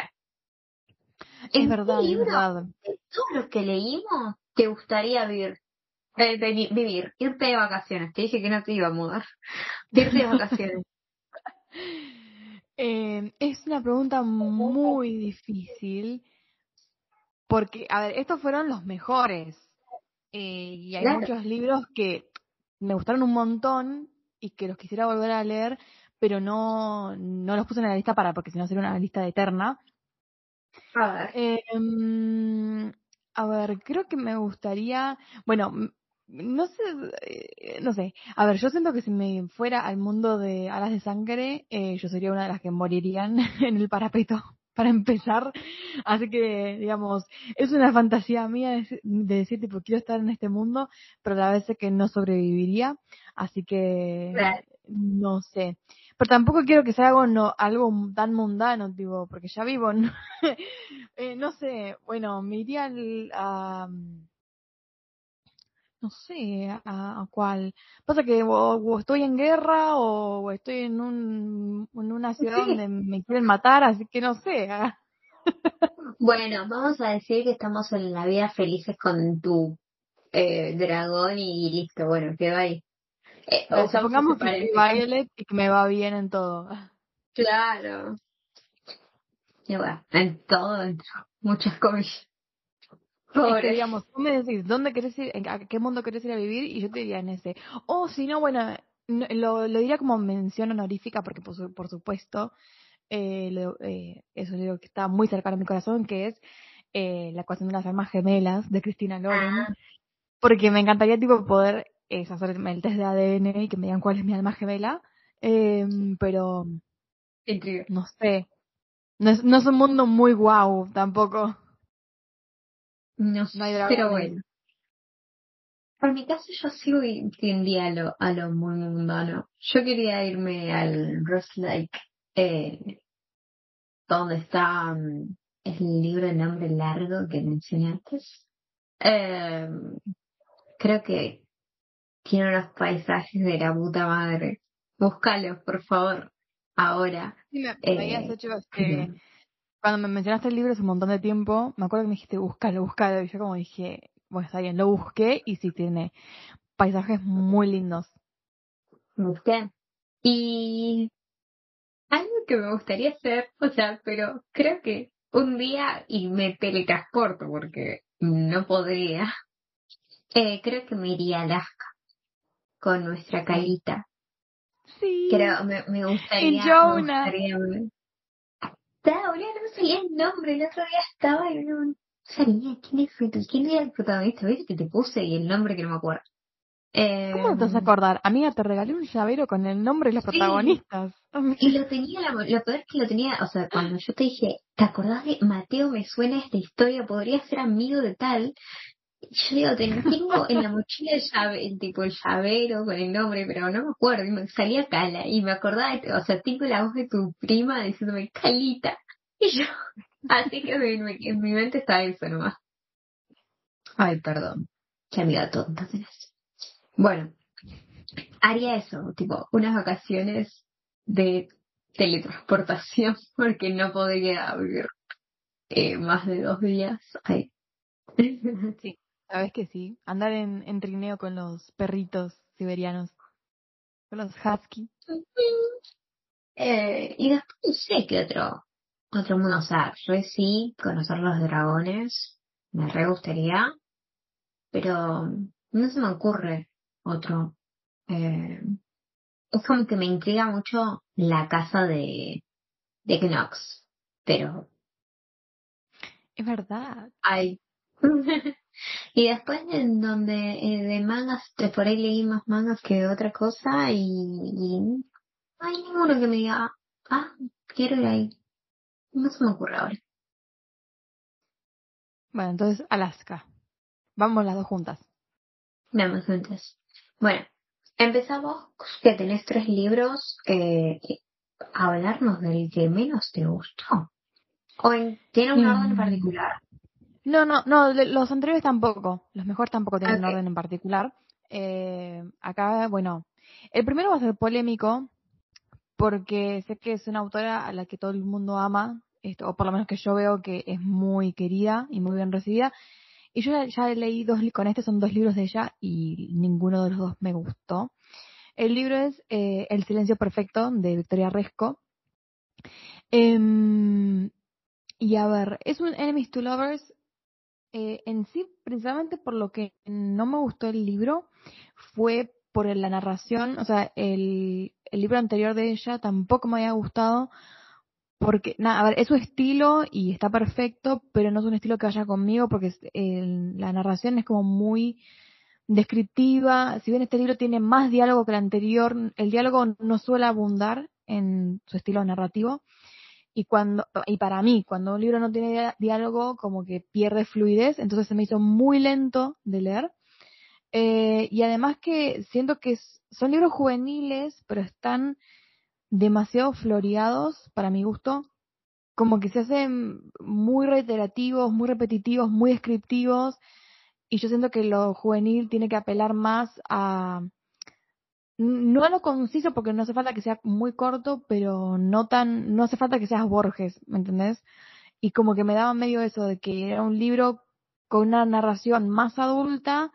Es verdad, es verdad. De todos los que leímos, ¿te gustaría vivir? Eh, vivir, irte de vacaciones. Te dije que no te iba a mudar. Irte de vacaciones. Eh, es una pregunta muy difícil porque, a ver, estos fueron los mejores. Eh, y hay muchos libros que me gustaron un montón y que los quisiera volver a leer, pero no, no los puse en la lista para, porque si no sería una lista eterna. A ver. Em, a ver, creo que me gustaría, bueno, no sé, eh, no sé. A ver, yo siento que si me fuera al mundo de alas de sangre, eh, yo sería una de las que morirían en el parapeto para empezar. Así que, digamos, es una fantasía mía de, decir, tipo, quiero estar en este mundo, pero a la vez sé que no sobreviviría. Así que, no sé. Pero tampoco quiero que sea algo, no, algo tan mundano, tipo, porque ya vivo, ¿no? eh, no sé, bueno, me iría al, a, no sé a, cuál. Pasa que o, estoy en guerra o, estoy en, un, en una ciudad donde me quieren matar, así que no sé. Ah. bueno, vamos a decir que estamos en la vida felices con tu eh, dragón y listo, bueno, quedó ahí. Eh, supongamos que Violet y que me va bien en todo. Claro. Y bueno, en todo, en muchas cosas digamos, tú me decís, ¿dónde querés ir, a qué mundo querés ir a vivir? Y yo te diría en ese. O si no, bueno, lo, lo diría como mención honorífica, porque por, por supuesto, eh, lo, eh, es un libro que está muy cercano a mi corazón, que es eh, La ecuación de las almas gemelas, de Cristina Loren. Ah. Porque me encantaría, tipo, poder eh, hacerme el test de ADN y que me digan cuál es mi alma gemela. Eh, pero. No sé. No es, no es un mundo muy guau tampoco. No, sé, pero bueno. Por mi caso yo sigo tendía a lo, a lo muy mundano. Yo quería irme al Rose Lake, eh, donde está mm, el libro de nombre largo que mencioné antes. Eh, creo que tiene unos paisajes de la puta madre. Búscalos, por favor, ahora. Sí, me, habías eh, hecho este, cuando me mencionaste el libro hace un montón de tiempo, me acuerdo que me dijiste, búscalo, búscalo. Y yo como dije, bueno, está bien, lo busqué y sí tiene paisajes muy lindos. Busqué. Y algo que me gustaría hacer, o sea, pero creo que un día y me teletransporto porque no podría. Eh, creo que me iría a Alaska con nuestra calita. Sí. Creo, me, me gustaría. Me gustaría estaba, no me salía el nombre, el otro día estaba y no salía quién es quién era el protagonista, ¿ves? Que te puse y el nombre que no me acuerdo. ¿Cómo no te vas a em, acordar? Amiga, te regalé un llavero con el nombre de los protagonistas. Y lo tenía, lo peor es que lo tenía, o sea, cuando yo te dije, ¿te acordás de Mateo? Me suena esta historia, podría ser amigo de tal. Yo digo, tengo en la mochila el, llave, tipo el llavero con el nombre, pero no me acuerdo, y me salía Cala, y me acordaba, o sea, tengo la voz de tu prima diciéndome Calita, y yo, así que en mi, mente está eso nomás. Ay, perdón, qué amiga tonta tenés. Bueno, haría eso, tipo, unas vacaciones de teletransportación, porque no podría vivir eh, más de dos días. Ay. Sí. Sabes que sí, andar en, en trineo con los perritos siberianos, con los husky. Eh, y después no sé qué otro, otro mundo, o sea, yo sí, conocer los dragones, me re gustaría, pero no se me ocurre otro. Eh, es como que me intriga mucho la casa de, de Knox, pero... Es verdad. Ay. Y después en donde eh, de mangas, de por ahí leí más mangas que otra cosa y, y hay ninguno que me diga, ah, quiero ir ahí. No se me ocurre ahora. Bueno, entonces Alaska. Vamos las dos juntas. Vamos juntas. Bueno, empezamos que tenés tres libros. Eh, hablarnos del que menos te gustó. ¿O tiene un orden en mm. particular? No, no, no, los anteriores tampoco. Los mejores tampoco tienen un orden en particular. Eh, acá, bueno, el primero va a ser polémico porque sé que es una autora a la que todo el mundo ama, esto, o por lo menos que yo veo que es muy querida y muy bien recibida. Y yo ya, leí dos, con este son dos libros de ella y ninguno de los dos me gustó. El libro es eh, El silencio perfecto de Victoria Resco. Eh, y a ver, es un Enemies to Lovers eh, en sí, principalmente por lo que no me gustó el libro, fue por la narración, o sea, el, el libro anterior de ella tampoco me había gustado porque, nada, a ver, es su estilo y está perfecto, pero no es un estilo que vaya conmigo porque la narración es como muy descriptiva. Si bien este libro tiene más diálogo que el anterior, el diálogo no suele abundar en su estilo narrativo. Y cuando, y para mí, cuando un libro no tiene diálogo, como que pierde fluidez, entonces se me hizo muy lento de leer. Eh, y además que siento que son libros juveniles, pero están demasiado floreados para mi gusto, como que se hacen muy reiterativos, muy repetitivos, muy descriptivos, y yo siento que lo juvenil tiene que apelar más a, no a lo conciso porque no hace falta que sea muy corto, pero no tan, no hace falta que seas Borges, ¿me entendés? Y como que me daba medio eso de que era un libro con una narración más adulta,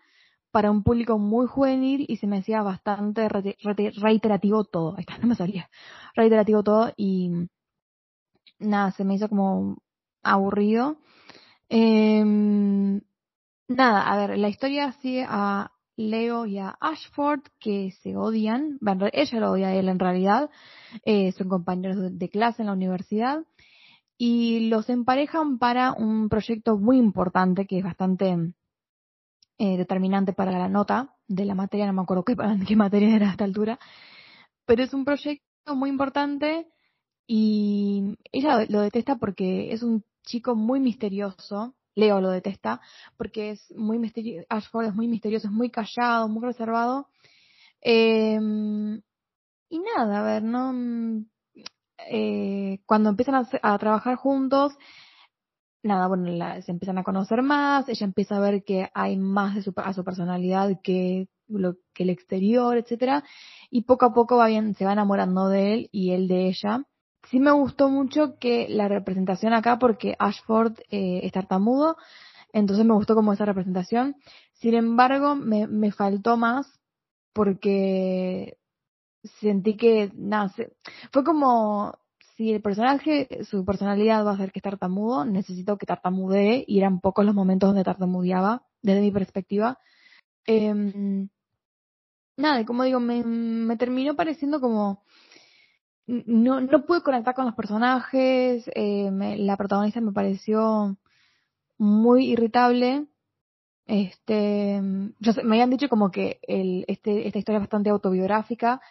para un público muy juvenil y se me hacía bastante reiterativo todo. Ahí está, no me salía. Reiterativo todo y nada, se me hizo como aburrido. Em, nada, a ver, la historia sigue a Leo y a Ashford que se odian. Ella lo odia a él en realidad. Eh, son compañeros de clase en la universidad. Y los emparejan para un proyecto muy importante que es bastante eh, determinante para la nota de la materia, no me acuerdo qué, qué materia era a esta altura, pero es un proyecto muy importante y ella lo detesta porque es un chico muy misterioso, Leo lo detesta, porque es muy misterioso, es muy misterioso, es muy callado, muy reservado. Em, y nada, a ver, no. Eh, cuando empiezan a, trabajar juntos, nada, bueno, se empiezan a conocer más, ella empieza a ver que hay más de su, a su personalidad que lo que el exterior, etcétera, y poco a poco va bien, se va enamorando de él y él de ella. Sí me gustó mucho que la representación acá, porque Ashford eh, es tartamudo, entonces me gustó como esa representación. Sin embargo, me, me faltó más porque sentí que, nada, fue como si el personaje, su personalidad va a ser que es tartamudo, necesito que tartamudee y eran pocos los momentos donde tartamudeaba, desde mi perspectiva. Eh, nada, como digo, me, me terminó pareciendo como no, no pude conectar con los personajes, eh, la protagonista me pareció muy irritable. Este, yo me habían dicho como que el, este, esta historia es bastante autobiográfica,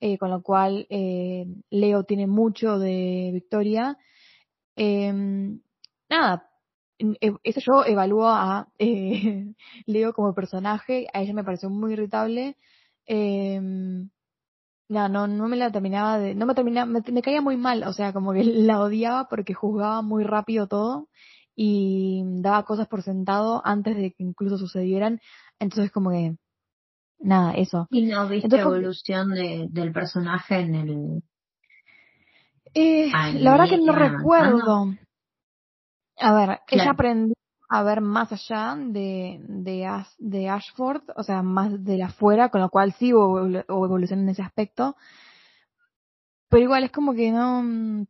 eh, con lo cual eh, Leo tiene mucho de Victoria. Em, nada, e, eso yo evalúo a eh, Leo como personaje, a ella me pareció muy irritable. Eh, no, no, no me la terminaba de, no me terminaba, me, caía muy mal, o sea, como que la odiaba porque juzgaba muy rápido todo y daba cosas por sentado antes de que incluso sucedieran, entonces como que nada, eso. ¿Y no viste evolución de, del personaje en el... Eh, la verdad que no recuerdo. A ver, ella aprendió a ver más allá de, de, de Ashford, o sea, más de afuera, con lo cual sí hubo, evolución en ese aspecto. Pero igual es como que no... No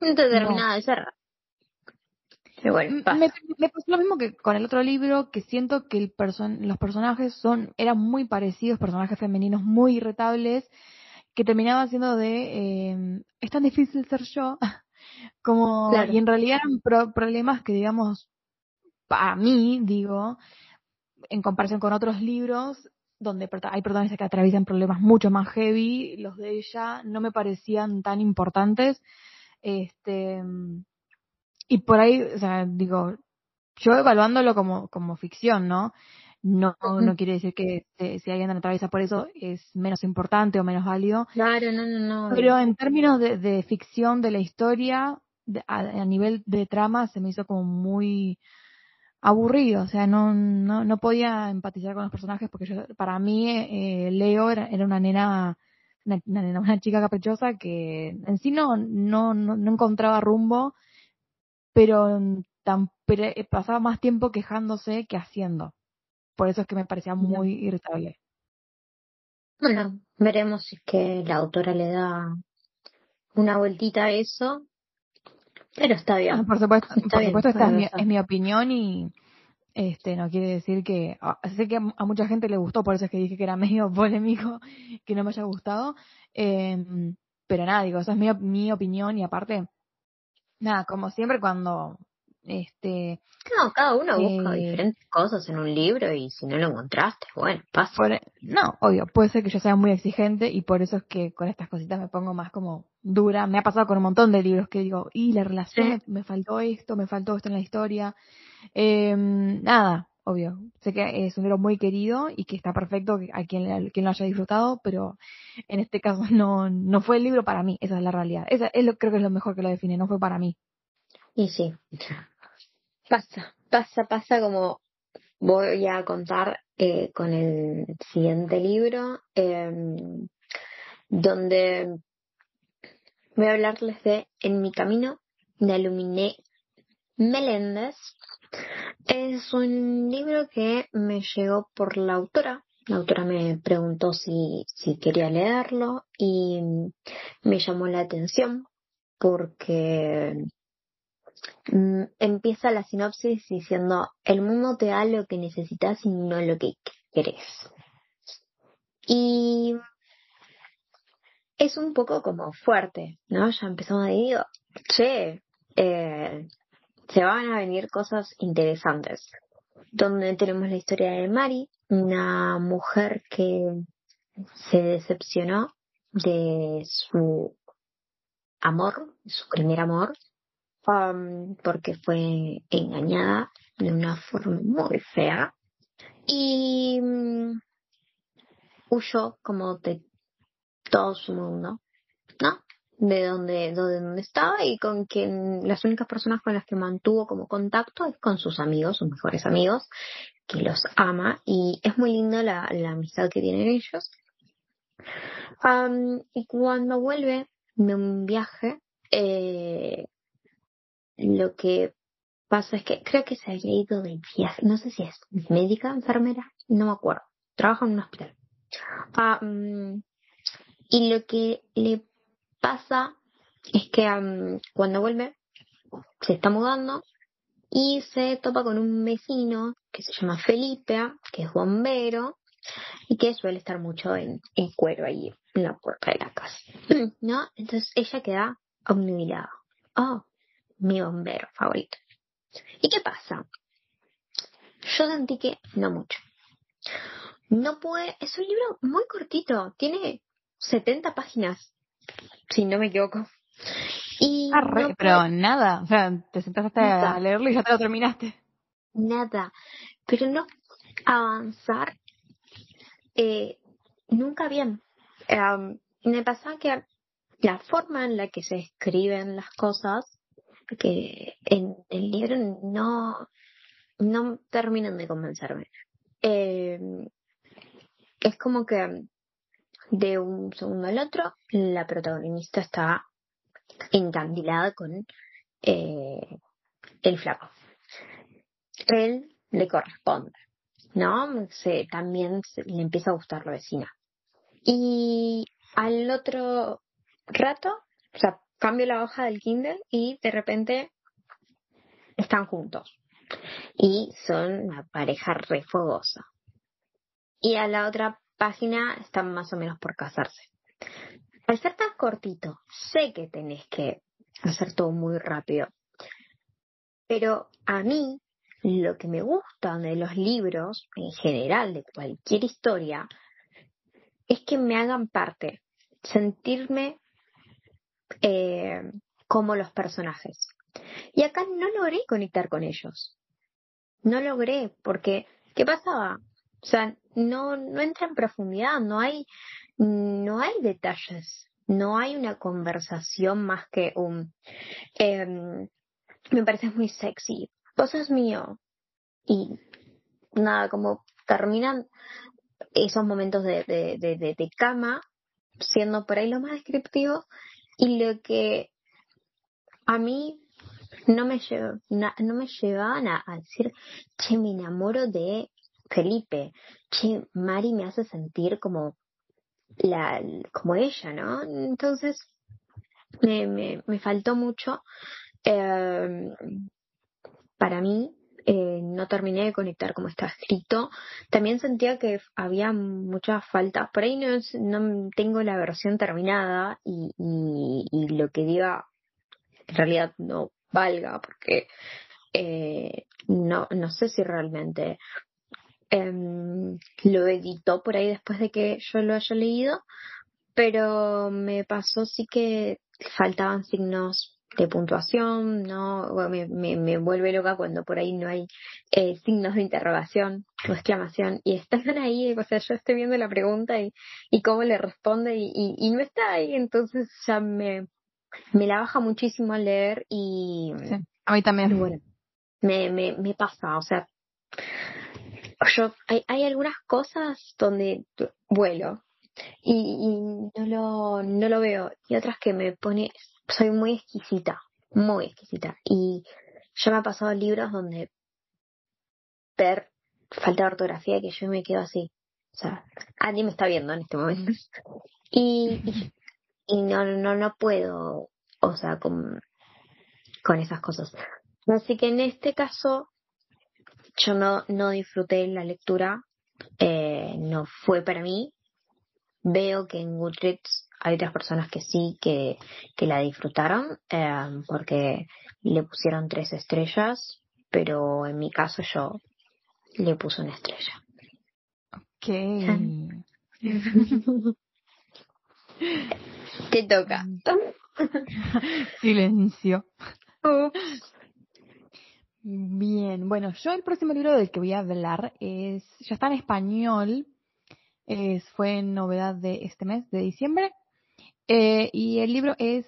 te termina de ser me, pasó lo mismo que con el otro libro, que siento que el los personajes son, eran muy parecidos, personajes femeninos muy irritables, que terminaban siendo de, eh, es tan difícil ser yo, como, y en realidad eran problemas que digamos, para mí, digo, en comparación con otros libros, donde hay protagonistas que atraviesan problemas mucho más heavy, los de ella no me parecían tan importantes, este, y por ahí, o sea, digo, yo evaluándolo como, como ficción, ¿no? No, no quiere decir que si alguien atraviesa por eso es menos importante o menos válido. Claro, no, no, no. Pero en términos de, de ficción de la historia, a, nivel de trama, se me hizo como muy aburrido. O sea, no, no, no podía empatizar con los personajes porque yo, para mí, eh, Leo era, era una nena una, una, una, chica caprichosa que en sí no, no, no, no encontraba rumbo pero, tan, pasaba más tiempo quejándose que haciendo. Por eso es que me parecía muy irritable. Bueno, veremos si es que la autora le da una vueltita a eso. Pero está bien. Ah, por supuesto, por supuesto esta es mi, es mi, opinión y este no quiere decir que ah, sé que a, mucha gente le gustó, por eso es que dije que era medio polémico que no me haya gustado. Eh, pero nada, digo, esa es mi, mi opinión y aparte, nada, como siempre cuando este, no, cada uno busca eh, diferentes cosas en un libro y si no lo encontraste, bueno, pasa. E, no, obvio, puede ser que yo sea muy exigente y por eso es que con estas cositas me pongo más como dura. Me ha pasado con un montón de libros que digo, y la relación, me, faltó esto, me faltó esto en la historia. Eh, nada, obvio. Sé que es un libro muy querido y que está perfecto a quien, quien lo haya disfrutado, pero en este caso no, no fue el libro para mí, esa es la realidad. Esa es lo, creo que es lo mejor que lo define, no fue para mí. Y sí, Pasa, pasa, pasa como voy a contar eh, con el siguiente libro, em, donde voy a hablarles de En mi camino de Aluminé Meléndez. Es un libro que me llegó por la autora. La autora me preguntó si, si quería leerlo y me llamó la atención porque Mm, empieza la sinopsis diciendo, el mundo te da lo que necesitas y no lo que querés. Y es un poco como fuerte, ¿no? Ya empezamos a decir, che, eh, se van a venir cosas interesantes. Donde tenemos la historia de Mari, una mujer que se decepcionó de su amor, su primer amor, porque fue engañada de una forma muy fea y mm, huyó como de todo su mundo, ¿no? De donde, de donde estaba y con quien las únicas personas con las que mantuvo como contacto es con sus amigos, sus mejores amigos, que los ama y es muy linda la, amistad que tienen ellos. y cuando vuelve de un viaje, eh, lo que pasa es que creo que se había ido de viaje, no sé si es médica, enfermera, no me acuerdo, trabaja en un hospital. Ah, mm, y lo que le pasa es que mm, cuando vuelve se está mudando y se topa con un vecino que se llama Felipe, que es bombero y que suele estar mucho en, en cuero ahí en la puerta de la casa. ¿No? Entonces ella queda obnubilada. Oh, mi bombero favorito. ¿Y qué pasa? Yo sentí que no mucho. No puede, es un libro muy cortito, tiene 70 páginas, si no me equivoco. Y ah, pero nada, o sea, te sentaste a leerlo y ya te lo terminaste. Nada, pero no avanzar eh, nunca bien. me pasa que la forma en la que se escriben las cosas que en el libro no, no terminan de convencerme. Eh, es como que de un segundo al otro la protagonista está encandilada con eh, el flaco. Él le corresponde, ¿no? Se, también le empieza a gustar la vecina. Y al otro rato, o sea, cambio la hoja del Kindle y de repente están juntos. Y son una pareja refogosa. Y a la otra página están más o menos por casarse. Al ser tan cortito, sé que tenés que hacer todo muy rápido. Pero a mí, lo que me gusta de los libros, en general, de cualquier historia, es que me hagan parte, sentirme eh, como los personajes. Y acá no logré conectar con ellos. No logré, porque, ¿qué pasaba? O sea, no, no entra en profundidad, no hay, no hay detalles, no hay una conversación más que un, em, me parece muy sexy, vos sos mío. Y nada, como terminan esos momentos de, de, de, de cama, siendo por ahí lo más descriptivo, y lo que a mí no me, no me llevaban a, decir, che, me enamoro de Felipe, che, Mari me hace sentir como, la, como ella, ¿no? Entonces, me, me, me faltó mucho eh, para mí eh, no terminé de conectar como está escrito. También sentía que había muchas faltas. Por ahí no, no tengo la versión terminada y, y, lo que diga en realidad no valga porque eh, no, no sé si realmente em, lo editó por ahí después de que yo lo haya leído, pero me pasó sí que faltaban signos de puntuación, ¿no? me, me, vuelve loca cuando por ahí no hay eh, signos de interrogación o exclamación y están ahí, o sea, yo estoy viendo la pregunta y, y cómo le responde y, y, no está ahí, entonces ya me, me la baja muchísimo al leer y... a mí también. Bueno, me, me, me pasa, o sea, yo, hay, hay algunas cosas donde vuelo y, y no, lo, no lo veo y otras que me pone soy muy exquisita, muy exquisita. Y ya me ha pasado libros donde ver falta de ortografía que yo me quedo así. O sea, Andy me está viendo en este momento. Y, y, no, no, no puedo, o sea, con, con esas cosas. Así que en este caso, yo no, no disfruté la lectura, eh, no fue para mí. Veo que en Goodreads hay otras personas que sí, que, que la disfrutaron, eh, porque le pusieron tres estrellas, pero en mi caso yo le puse una estrella. Ok. Te toca. Silencio. Bien, bueno, yo el próximo libro del que voy a hablar es, ya está en español, es, fue novedad de este mes, de diciembre, eh, y el libro es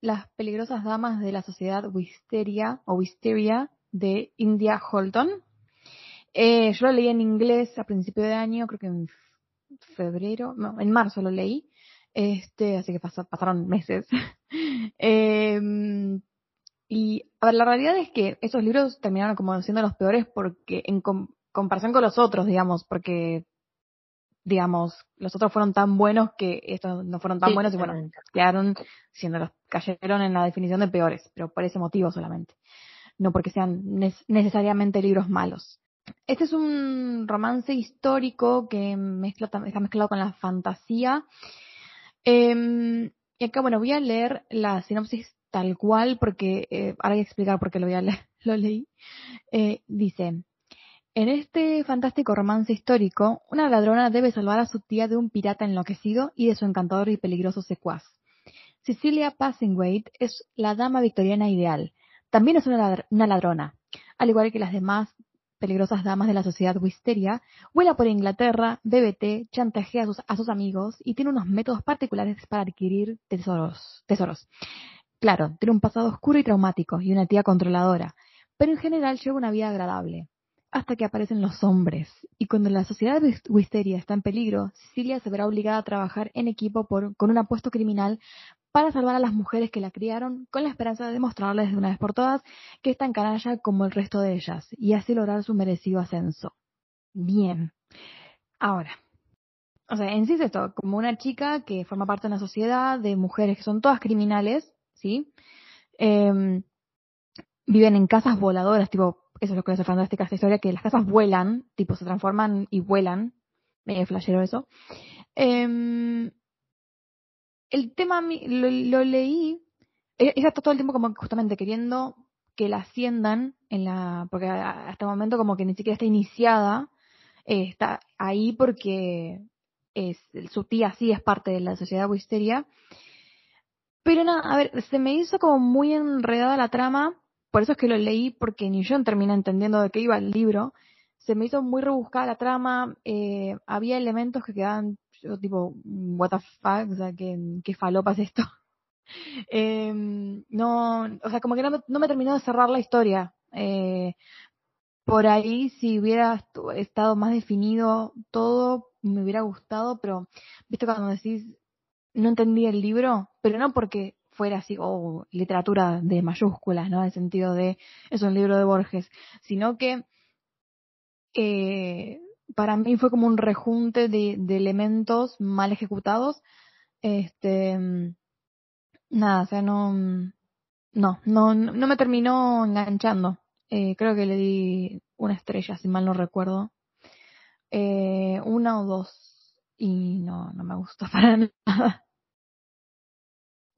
Las peligrosas damas de la sociedad Wisteria o Wisteria de India Holton. Eh, yo lo leí en inglés a principio de año, creo que en febrero, no, en marzo lo leí. Este, así que pasaron meses. Em, y a ver, la realidad es que esos libros terminaron como siendo los peores porque en comparación con los otros, digamos, porque digamos, los otros fueron tan buenos que estos no fueron tan buenos y bueno, quedaron siendo los, cayeron en la definición de peores, pero por ese motivo solamente. No porque sean necesariamente libros malos. Este es un romance histórico que mezcla, está mezclado con la fantasía. Eh, y acá, bueno, voy a leer la sinopsis tal cual porque eh, ahora voy a explicar por qué lo voy a leer, lo leí. Eh, dice, en este fantástico romance histórico, una ladrona debe salvar a su tía de un pirata enloquecido y de su encantador y peligroso secuaz. Cecilia Passingwaite es la dama victoriana ideal. También es una, ladrona. Al igual que las demás peligrosas damas de la sociedad wisteria, vuela por Inglaterra, bebe té, chantajea a sus, a sus amigos y tiene unos métodos particulares para adquirir tesoros. tesoros. Claro, tiene un pasado oscuro y traumático y una tía controladora, pero en general lleva una vida agradable hasta que aparecen los hombres. Y cuando la sociedad Wisteria está en peligro, Cecilia se verá obligada a trabajar en equipo con un apuesto criminal para salvar a las mujeres que la criaron, con la esperanza de demostrarles de una vez por todas que es tan canalla como el resto de ellas, y así lograr su merecido ascenso. Bien. Ahora, o sea, en sí es esto, como una chica que forma parte de una sociedad de mujeres que son todas criminales, ¿sí? Em, viven en casas voladoras, tipo eso es lo que hace fantástica esta historia, que las casas vuelan, tipo se transforman y vuelan, medio flashero eso. Eh, el tema lo, leí, e, ella está todo el tiempo como justamente queriendo que la asciendan en la, porque hasta el momento como que ni siquiera está iniciada, eh, está ahí porque su tía sí es parte de la sociedad Wisteria. Pero nada, a ver, se me hizo como muy enredada la trama por eso es que lo leí, porque ni yo terminé entendiendo de qué iba el libro. Se me hizo muy rebuscada la trama, eh, había elementos que quedaban, yo tipo, what the fuck, o sea, ¿qué, qué falopa es esto? eh, no, o sea, como que no me, no me terminó de cerrar la historia. Eh, por ahí, si hubiera estado más definido todo, me hubiera gustado, pero, viste, cuando decís, no entendí el libro, pero no porque fuera así, o literatura de mayúsculas, ¿no? En el sentido de, es un libro de Borges, sino que eh, para mí fue como un rejunte de, de elementos mal ejecutados. Este, nada, o sea, no, no, no, no me terminó enganchando. Eh, creo que le di una estrella, si mal no recuerdo. Eh, una o dos. Y no, no me gustó para nada.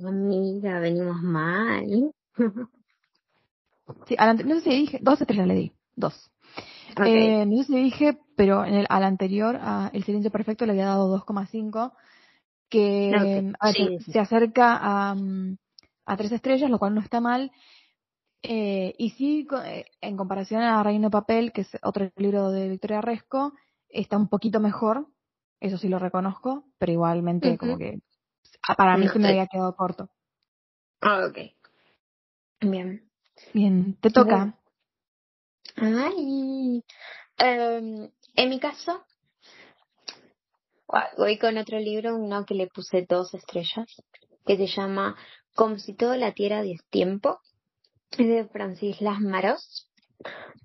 Amiga, venimos mal. sí, no sé si dije, dos estrellas le di, dos. Eh, no sé si dije, pero en el, al anterior, a El Silencio Perfecto, le había dado 2,5, que se acerca a, mm, a tres estrellas, lo cual no está mal. Eh, y sí, eh, en comparación a Reino de Papel, que es otro libro de Victoria Resco, está un poquito mejor, eso sí lo reconozco, pero igualmente como que para mí se me había quedado corto. Ah, ok. Bien. Bien, te toca. Ay. Em, en mi caso, voy con otro libro, uno que le puse dos estrellas, que se llama Como si todo la tierra de tiempo, es de Francis Lasmaros.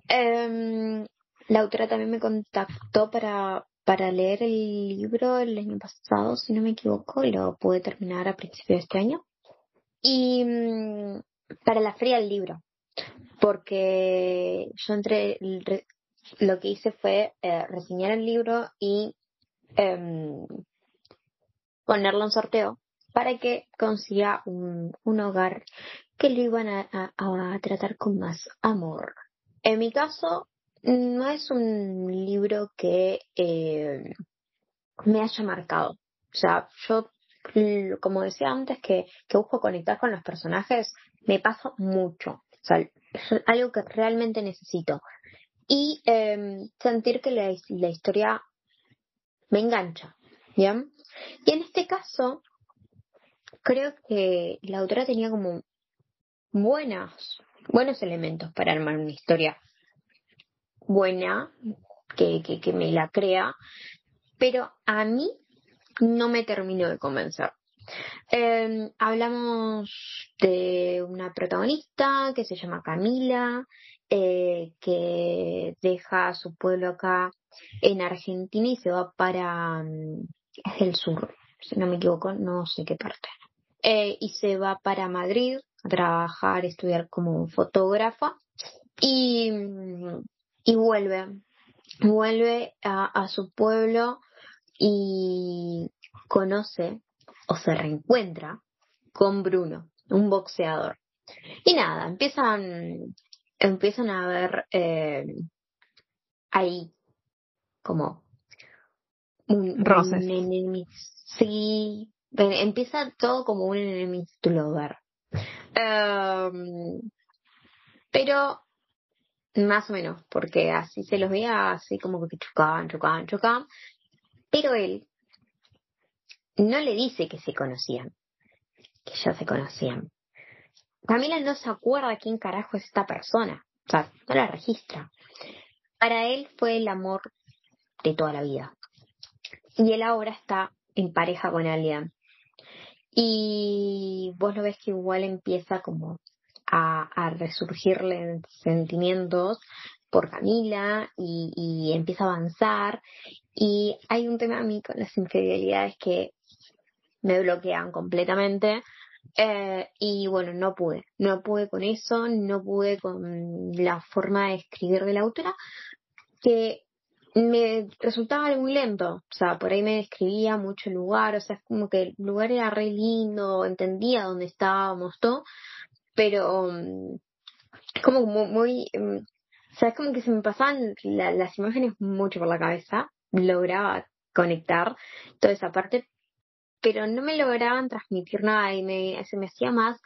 Em, la autora también me contactó para, para leer el libro el año pasado, si no me equivoco, lo pude terminar a principios de este año. Y mm, para la feria del libro, porque yo entré, lo que hice fue eh, reseñar el libro y em, ponerlo en sorteo para que consiga un, hogar que lo iban a, tratar con más amor. En mi caso, no es un libro que eh, me haya marcado. O sea, yo, como decía antes, que, que busco conectar con los personajes, me paso mucho. O sea, es algo que realmente necesito. Y eh, sentir que la, historia me engancha. ¿Ya? Y en este caso, creo que la autora tenía como buenas, buenos elementos para armar una historia buena, que, que, me la crea, pero a mí no me terminó de convencer. Eh, hablamos de una protagonista que se llama Camila, eh, que deja su pueblo acá en Argentina y se va para mm, el sur, si no me equivoco, no sé qué parte. Eh, y se va para Madrid a trabajar, estudiar como fotógrafa y, y vuelve, vuelve a, a su pueblo y conoce o se reencuentra con Bruno, un boxeador. Y nada, empiezan, empiezan a ver eh, ahí como un, Roces. sí, empieza todo como un enemigo lover. Em, pero más o menos, porque así se los veía así como que chocaban, chocaban, chocaban. Pero él no le dice que se conocían, que ya se conocían. Camila no se acuerda quién carajo es esta persona, o sea, no la registra. Para él fue el amor de toda la vida. Y él ahora está en pareja con alguien. Y vos lo ves que igual empieza como a, resurgirle sentimientos por Camila y, empieza a avanzar. Y hay un tema a mí con las infidelidades que me bloquean completamente. Eh, y bueno, no pude, no pude con eso, no pude con la forma de escribir de la autora, que me resultaba muy lento, o sea, por ahí me describía mucho el lugar, o sea, es como que el lugar era re lindo, entendía dónde estábamos, todo, pero um, como muy, um, o sea, es como que se me pasaban las imágenes mucho por la cabeza, lograba conectar toda esa parte, pero no me lograban transmitir nada y me, se me hacía más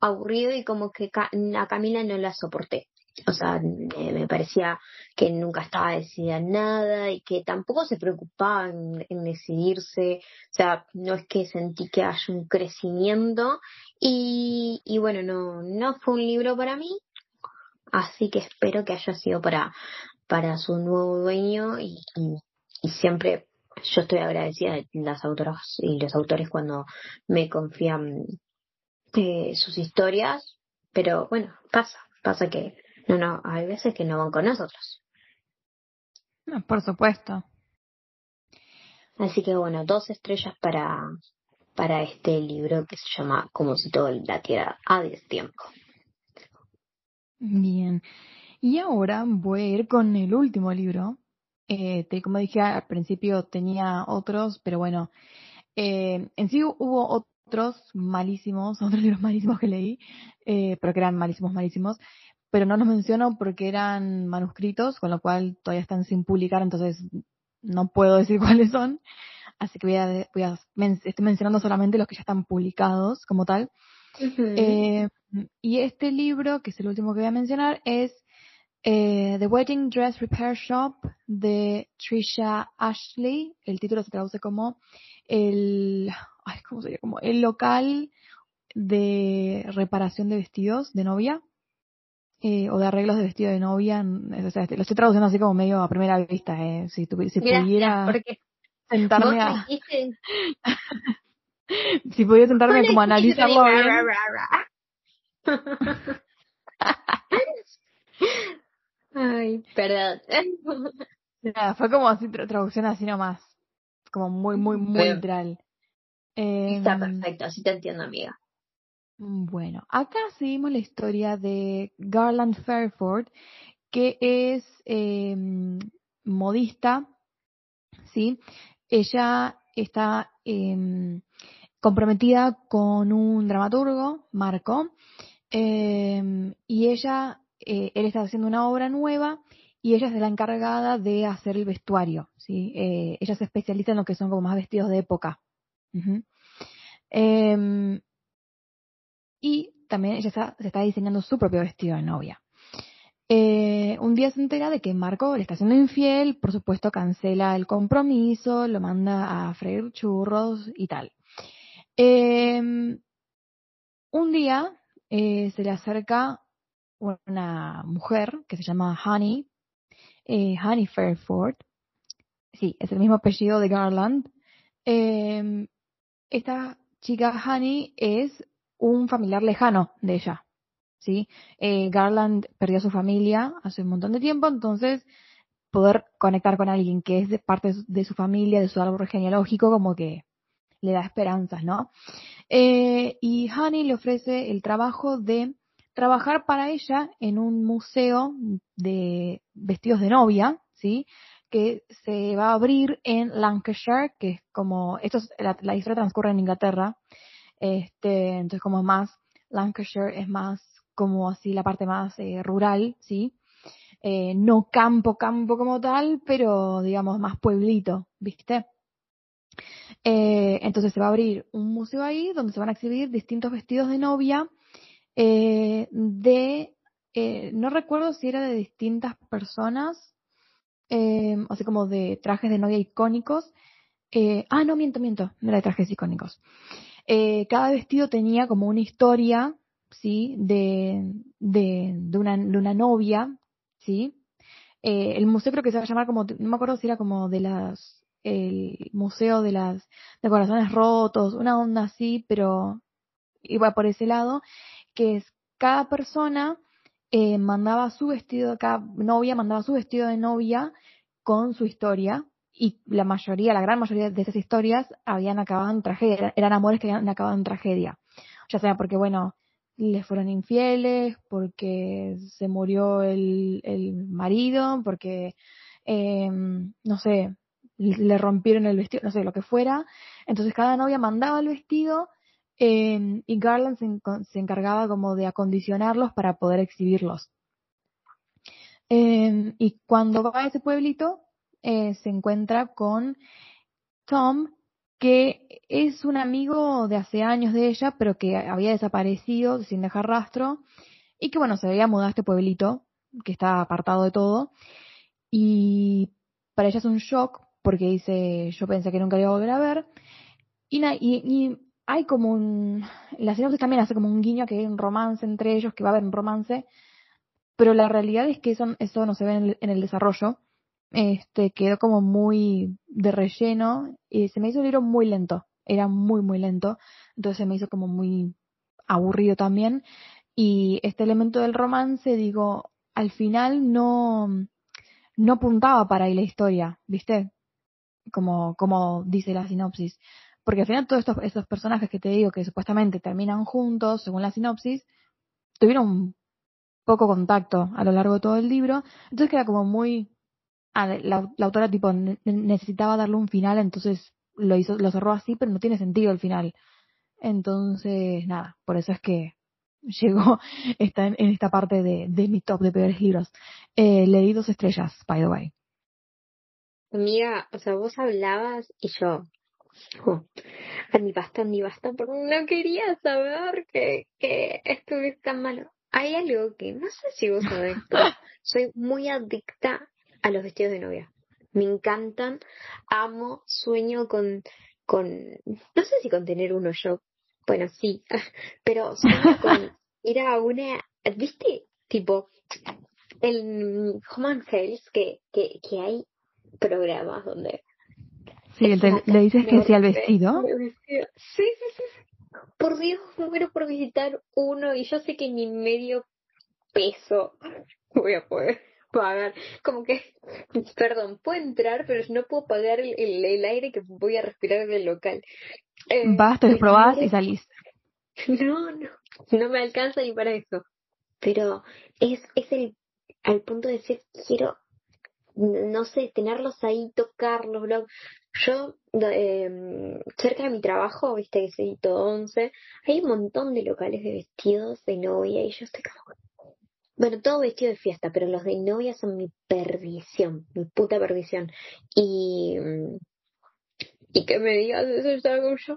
aburrido y como que a Camila no la soporté. O sea, me, parecía que nunca estaba decidida nada y que tampoco se preocupaba en, decidirse. O sea, no es que sentí que haya un crecimiento y, y bueno, no, no fue un libro para mí. Así que espero que haya sido para, para su nuevo dueño y, y siempre yo estoy agradecida de las autoras y los autores cuando me confían eh, sus historias, pero bueno, pasa, pasa que no, no, hay veces que no van con nosotros. por supuesto. Así que bueno, dos estrellas para, para este libro que se llama Como si todo la tierra a tiempo. Bien. Y ahora voy a ir con el último libro. Eh, como dije al principio tenía otros, pero bueno, eh, en sí hubo otros malísimos, otros libros malísimos que leí, eh, pero que eran malísimos, malísimos, pero no los menciono porque eran manuscritos, con lo cual todavía están sin publicar, entonces no puedo decir cuáles son. Así que voy a, voy a estoy mencionando solamente los que ya están publicados como tal. eh, y este libro, que es el último que voy a mencionar, es eh, The Wedding Dress Repair Shop de Trisha Ashley. El título se traduce como el, ay, ¿cómo sería? Como el local de reparación de vestidos de novia. Eh, o de arreglos de vestido de novia. O sea, lo estoy traduciendo así como medio a primera vista. Eh. Si, si pudiera sentarme a... si pudiera sentarme como a analizarlo Ay, perdón. fue como así, traducción así nomás. Como muy, muy, muy literal. Está em, perfecto, así te entiendo, amiga. Bueno, acá seguimos la historia de Garland Fairford, que es em, modista, ¿sí? Ella está em, comprometida con un dramaturgo, Marco, y ella eh, él está haciendo una obra nueva y ella es la encargada de hacer el vestuario, ¿sí? Eh, ella se especializa en lo que son como más vestidos de época. Em, y también ella se está diseñando su propio vestido de novia. Eh, un día se entera de que Marco le está haciendo infiel, por supuesto cancela el compromiso, lo manda a freír churros y tal. Em, un día se le acerca una mujer que se llama Honey, eh, Honey Fairford. Sí, es el mismo apellido de Garland. Em, esta chica Honey es un familiar lejano de ella. ¿sí? Eh, Garland perdió a su familia hace un montón de tiempo, entonces poder conectar con alguien que es de parte de su familia, de su árbol genealógico, como que le da esperanzas, ¿no? Eh, y Honey le ofrece el trabajo de trabajar para ella en un museo de vestidos de novia, ¿sí? Que se va a abrir en Lancashire, que es como, esto es, la, historia transcurre en Inglaterra, este, entonces como más, Lancashire es más como así la parte más eh, rural, ¿sí? Eh, no campo, campo como tal, pero digamos más pueblito, ¿viste? Eh, entonces se va a abrir un museo ahí donde se van a exhibir distintos vestidos de novia eh, de, eh, no recuerdo si era de distintas personas, así como de trajes de novia icónicos. Ah, no, miento, miento, no era de trajes icónicos. Eh, cada vestido tenía como una historia, ¿sí? De, de, una, de una novia, ¿sí? Eh, el museo creo que se va a llamar como, no me acuerdo si era como de las, el museo de las, de corazones rotos, una onda así, pero iba por ese lado que es cada persona eh, mandaba su vestido, cada novia mandaba su vestido de novia con su historia y la mayoría, la gran mayoría de esas historias habían acabado en tragedia, eran amores que habían acabado en tragedia, ya sea porque, bueno, les fueron infieles, porque se murió el, el marido, porque, eh, no sé, le rompieron el vestido, no sé, lo que fuera. Entonces cada novia mandaba el vestido eh, y Garland se, encargaba como de acondicionarlos para poder exhibirlos. Eh, y cuando va a ese pueblito, eh, se encuentra con Tom, que es un amigo de hace años de ella, pero que había desaparecido sin dejar rastro, y que bueno, se había mudado a este pueblito, que está apartado de todo, y para ella es un shock, porque dice, yo pensé que nunca iba a volver a ver, y, hay como un, la sinopsis también hace como un guiño que hay un romance entre ellos, que va a haber un romance, pero la realidad es que eso, eso no se ve en el, desarrollo, este, quedó como muy de relleno, y se me hizo el libro muy lento, era muy, muy lento, entonces se me hizo como muy aburrido también, y este elemento del romance, digo, al final no, no apuntaba para ahí la historia, ¿viste? Como, como dice la sinopsis. Porque al final todos estos, estos personajes que te digo que supuestamente terminan juntos, según la sinopsis, tuvieron poco contacto a lo largo de todo el libro. Entonces queda como muy... Ah, la, la autora tipo necesitaba darle un final, entonces lo hizo, lo cerró así, pero no tiene sentido el final. Entonces, nada, por eso es que llegó está en, esta parte de, de, mi top de peores libros. Eh, leí dos estrellas, by the way. Amiga, o sea, vos hablabas y yo, oh, ni basta, ni basta, porque no quería saber que, que estuviese tan malo. Hay algo que, no sé si vos sabés, pero soy muy adicta a los vestidos de novia. Me encantan, amo, sueño con, con, no sé si con tener uno yo, bueno, sí, pero sueño con ir a una, ¿viste? Tipo, el Human Health que, que, que hay programas donde... Sí, le dices que sí al vestido. Sí, sí, sí. Por Dios, muero por visitar uno y yo sé que ni medio peso voy a poder pagar. Como que, perdón, puedo entrar, pero no puedo pagar el, el, aire que voy a respirar del local. Eh, Vas, te probás y salís. No, no, no me alcanza ni para eso. Pero es, es el, al punto de decir, quiero no sé, tenerlos ahí, tocarlos, Yo, eh, cerca de mi trabajo, viste que soy todo once, hay un montón de locales de vestidos de novia y yo estoy como... Bueno, todo vestido de fiesta, pero los de novia son mi perdición, mi puta perdición. Y... Y que me digas eso es algo yo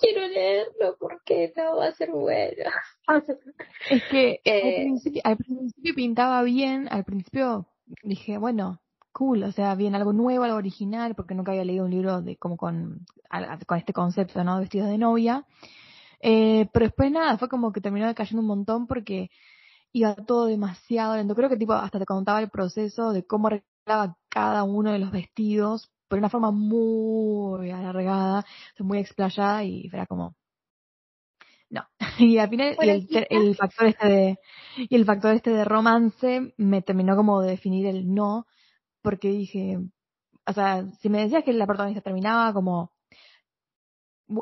quiero leerlo porque no va a ser bueno. es que eh, al principio pintaba bien, al principio dije, bueno, cool, o sea, bien algo nuevo, algo original, porque nunca había leído un libro de como con, con este concepto, ¿no? Vestidos de novia. Eh, pero después nada, fue como que terminó cayendo un montón porque iba todo demasiado lento. Creo que tipo hasta te contaba el proceso de cómo arreglaba cada uno de los vestidos, pero de una forma muy alargada, muy explayada y era como, no. Y al final el, el, factor este de y el factor este de romance me terminó como de definir el no porque dije, o sea, si me decías que la protagonista terminaba como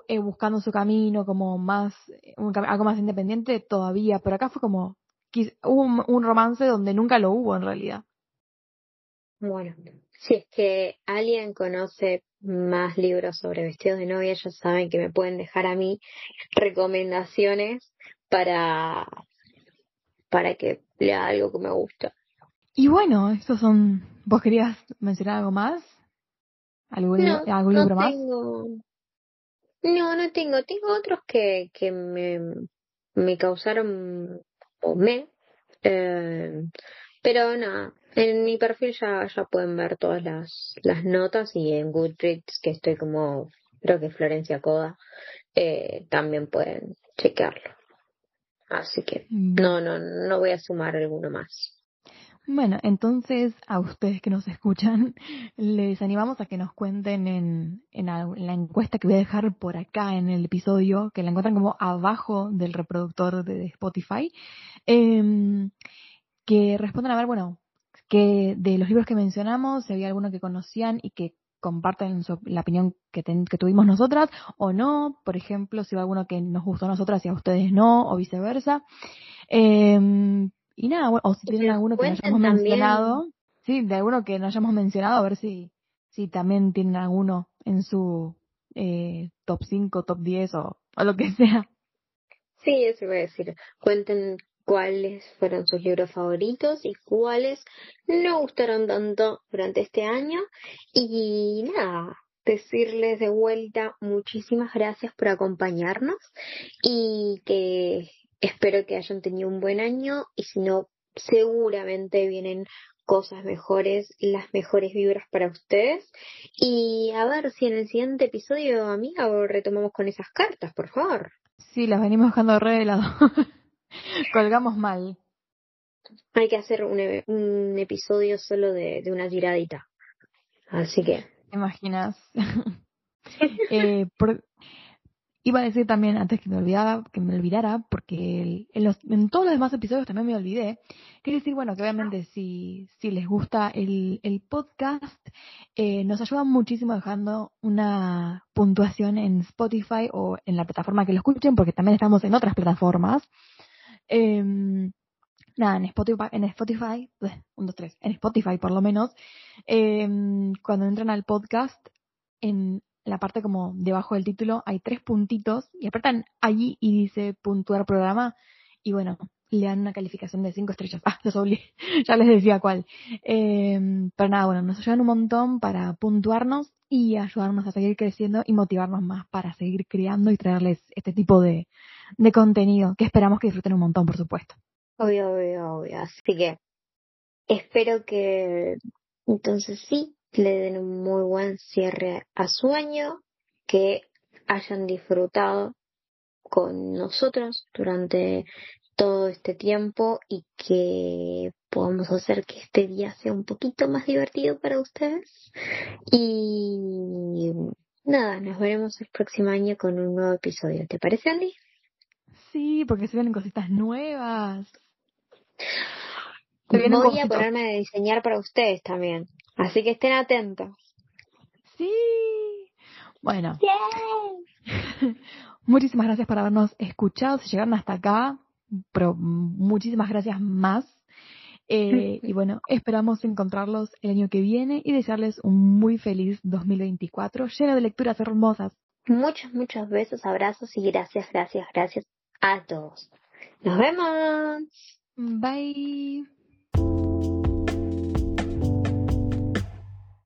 eh, buscando su camino, como más algo más independiente todavía, pero acá fue como hubo un romance donde nunca lo hubo en realidad. Bueno, si es que alguien conoce más libros sobre vestidos de novia, ya saben que me pueden dejar a mí recomendaciones para, para que lea algo que me gusta. Y bueno, estos son. ¿Vos querías mencionar algo más? ¿Algún, no, libro más? No, no tengo. Tengo otros que, que me, me causaron. O me. Eh, pero nada, en mi perfil ya, ya pueden ver todas las, las notas y en Goodreads, que estoy como, creo que Florencia Coda, eh, también pueden chequearlo. Así que mm. no, no, no voy a sumar alguno más. Bueno, entonces a ustedes que nos escuchan, les animamos a que nos cuenten en, en, la encuesta que voy a dejar por acá en el episodio, que la encuentran como abajo del reproductor de Spotify, eh, que respondan a ver, bueno, que de los libros que mencionamos, si había alguno que conocían y que comparten la opinión que, que tuvimos nosotras o no, por ejemplo, si hubo alguno que nos gustó a nosotras y a ustedes no, o viceversa. Eh, y nada, o si tienen alguno que no hayamos mencionado, sí, de alguno que no hayamos mencionado, a ver si, si también tienen alguno en su eh, top 5, top 10 o, o lo que sea. Sí, eso iba a decir. Cuenten cuáles fueron sus libros favoritos y cuáles no gustaron tanto durante este año. Y nada, decirles de vuelta muchísimas gracias por acompañarnos y que espero que hayan tenido un buen año y si no, seguramente vienen cosas mejores, las mejores vibras para ustedes. Y a ver si en el siguiente episodio, amiga, retomamos con esas cartas, por favor. Sí, las venimos dejando re de lado. Colgamos mal. Hay que hacer un, e, un episodio solo de, de, una tiradita. Así que. ¿Te imaginas? eh, iba a decir también, antes que me olvidara, que me olvidara, porque en, los, en todos los demás episodios también me olvidé, quería decir, bueno, que obviamente si, si les gusta el, el podcast, eh, nos ayuda muchísimo dejando una puntuación en Spotify o en la plataforma que lo escuchen, porque también estamos en otras plataformas. Eh, nada, en Spotify, en Spotify, un, dos, tres, en Spotify por lo menos, em, cuando entran al podcast, en la parte como debajo del título hay tres puntitos y apretan allí y dice puntuar programa y bueno, le dan una calificación de cinco estrellas. Ah, los obligué, ya les decía cuál. Eh, pero nada, bueno, nos ayudan un montón para puntuarnos y ayudarnos a seguir creciendo y motivarnos más para seguir creando y traerles este tipo de, de contenido que esperamos que disfruten un montón, por supuesto. Obvio, obvio, obvio. Así que espero que entonces sí le den un muy buen cierre a su año, que hayan disfrutado con nosotros durante todo este tiempo y que podamos hacer que este día sea un poquito más divertido para ustedes. Y nada, nos veremos el próximo año con un nuevo episodio. ¿Te parece, Andy? Sí, porque se vienen cositas nuevas. Voy a ponerme a diseñar para ustedes también. Así que estén atentos. Sí. Bueno. Muchísimas gracias por habernos escuchado. Si llegaron hasta acá, pero muchísimas gracias más. Eh, y bueno, esperamos encontrarlos el año que viene y desearles un muy feliz 2024 lleno de lecturas hermosas. Muchos, muchos besos, abrazos y gracias, gracias, gracias a todos. Nos vemos. Bye.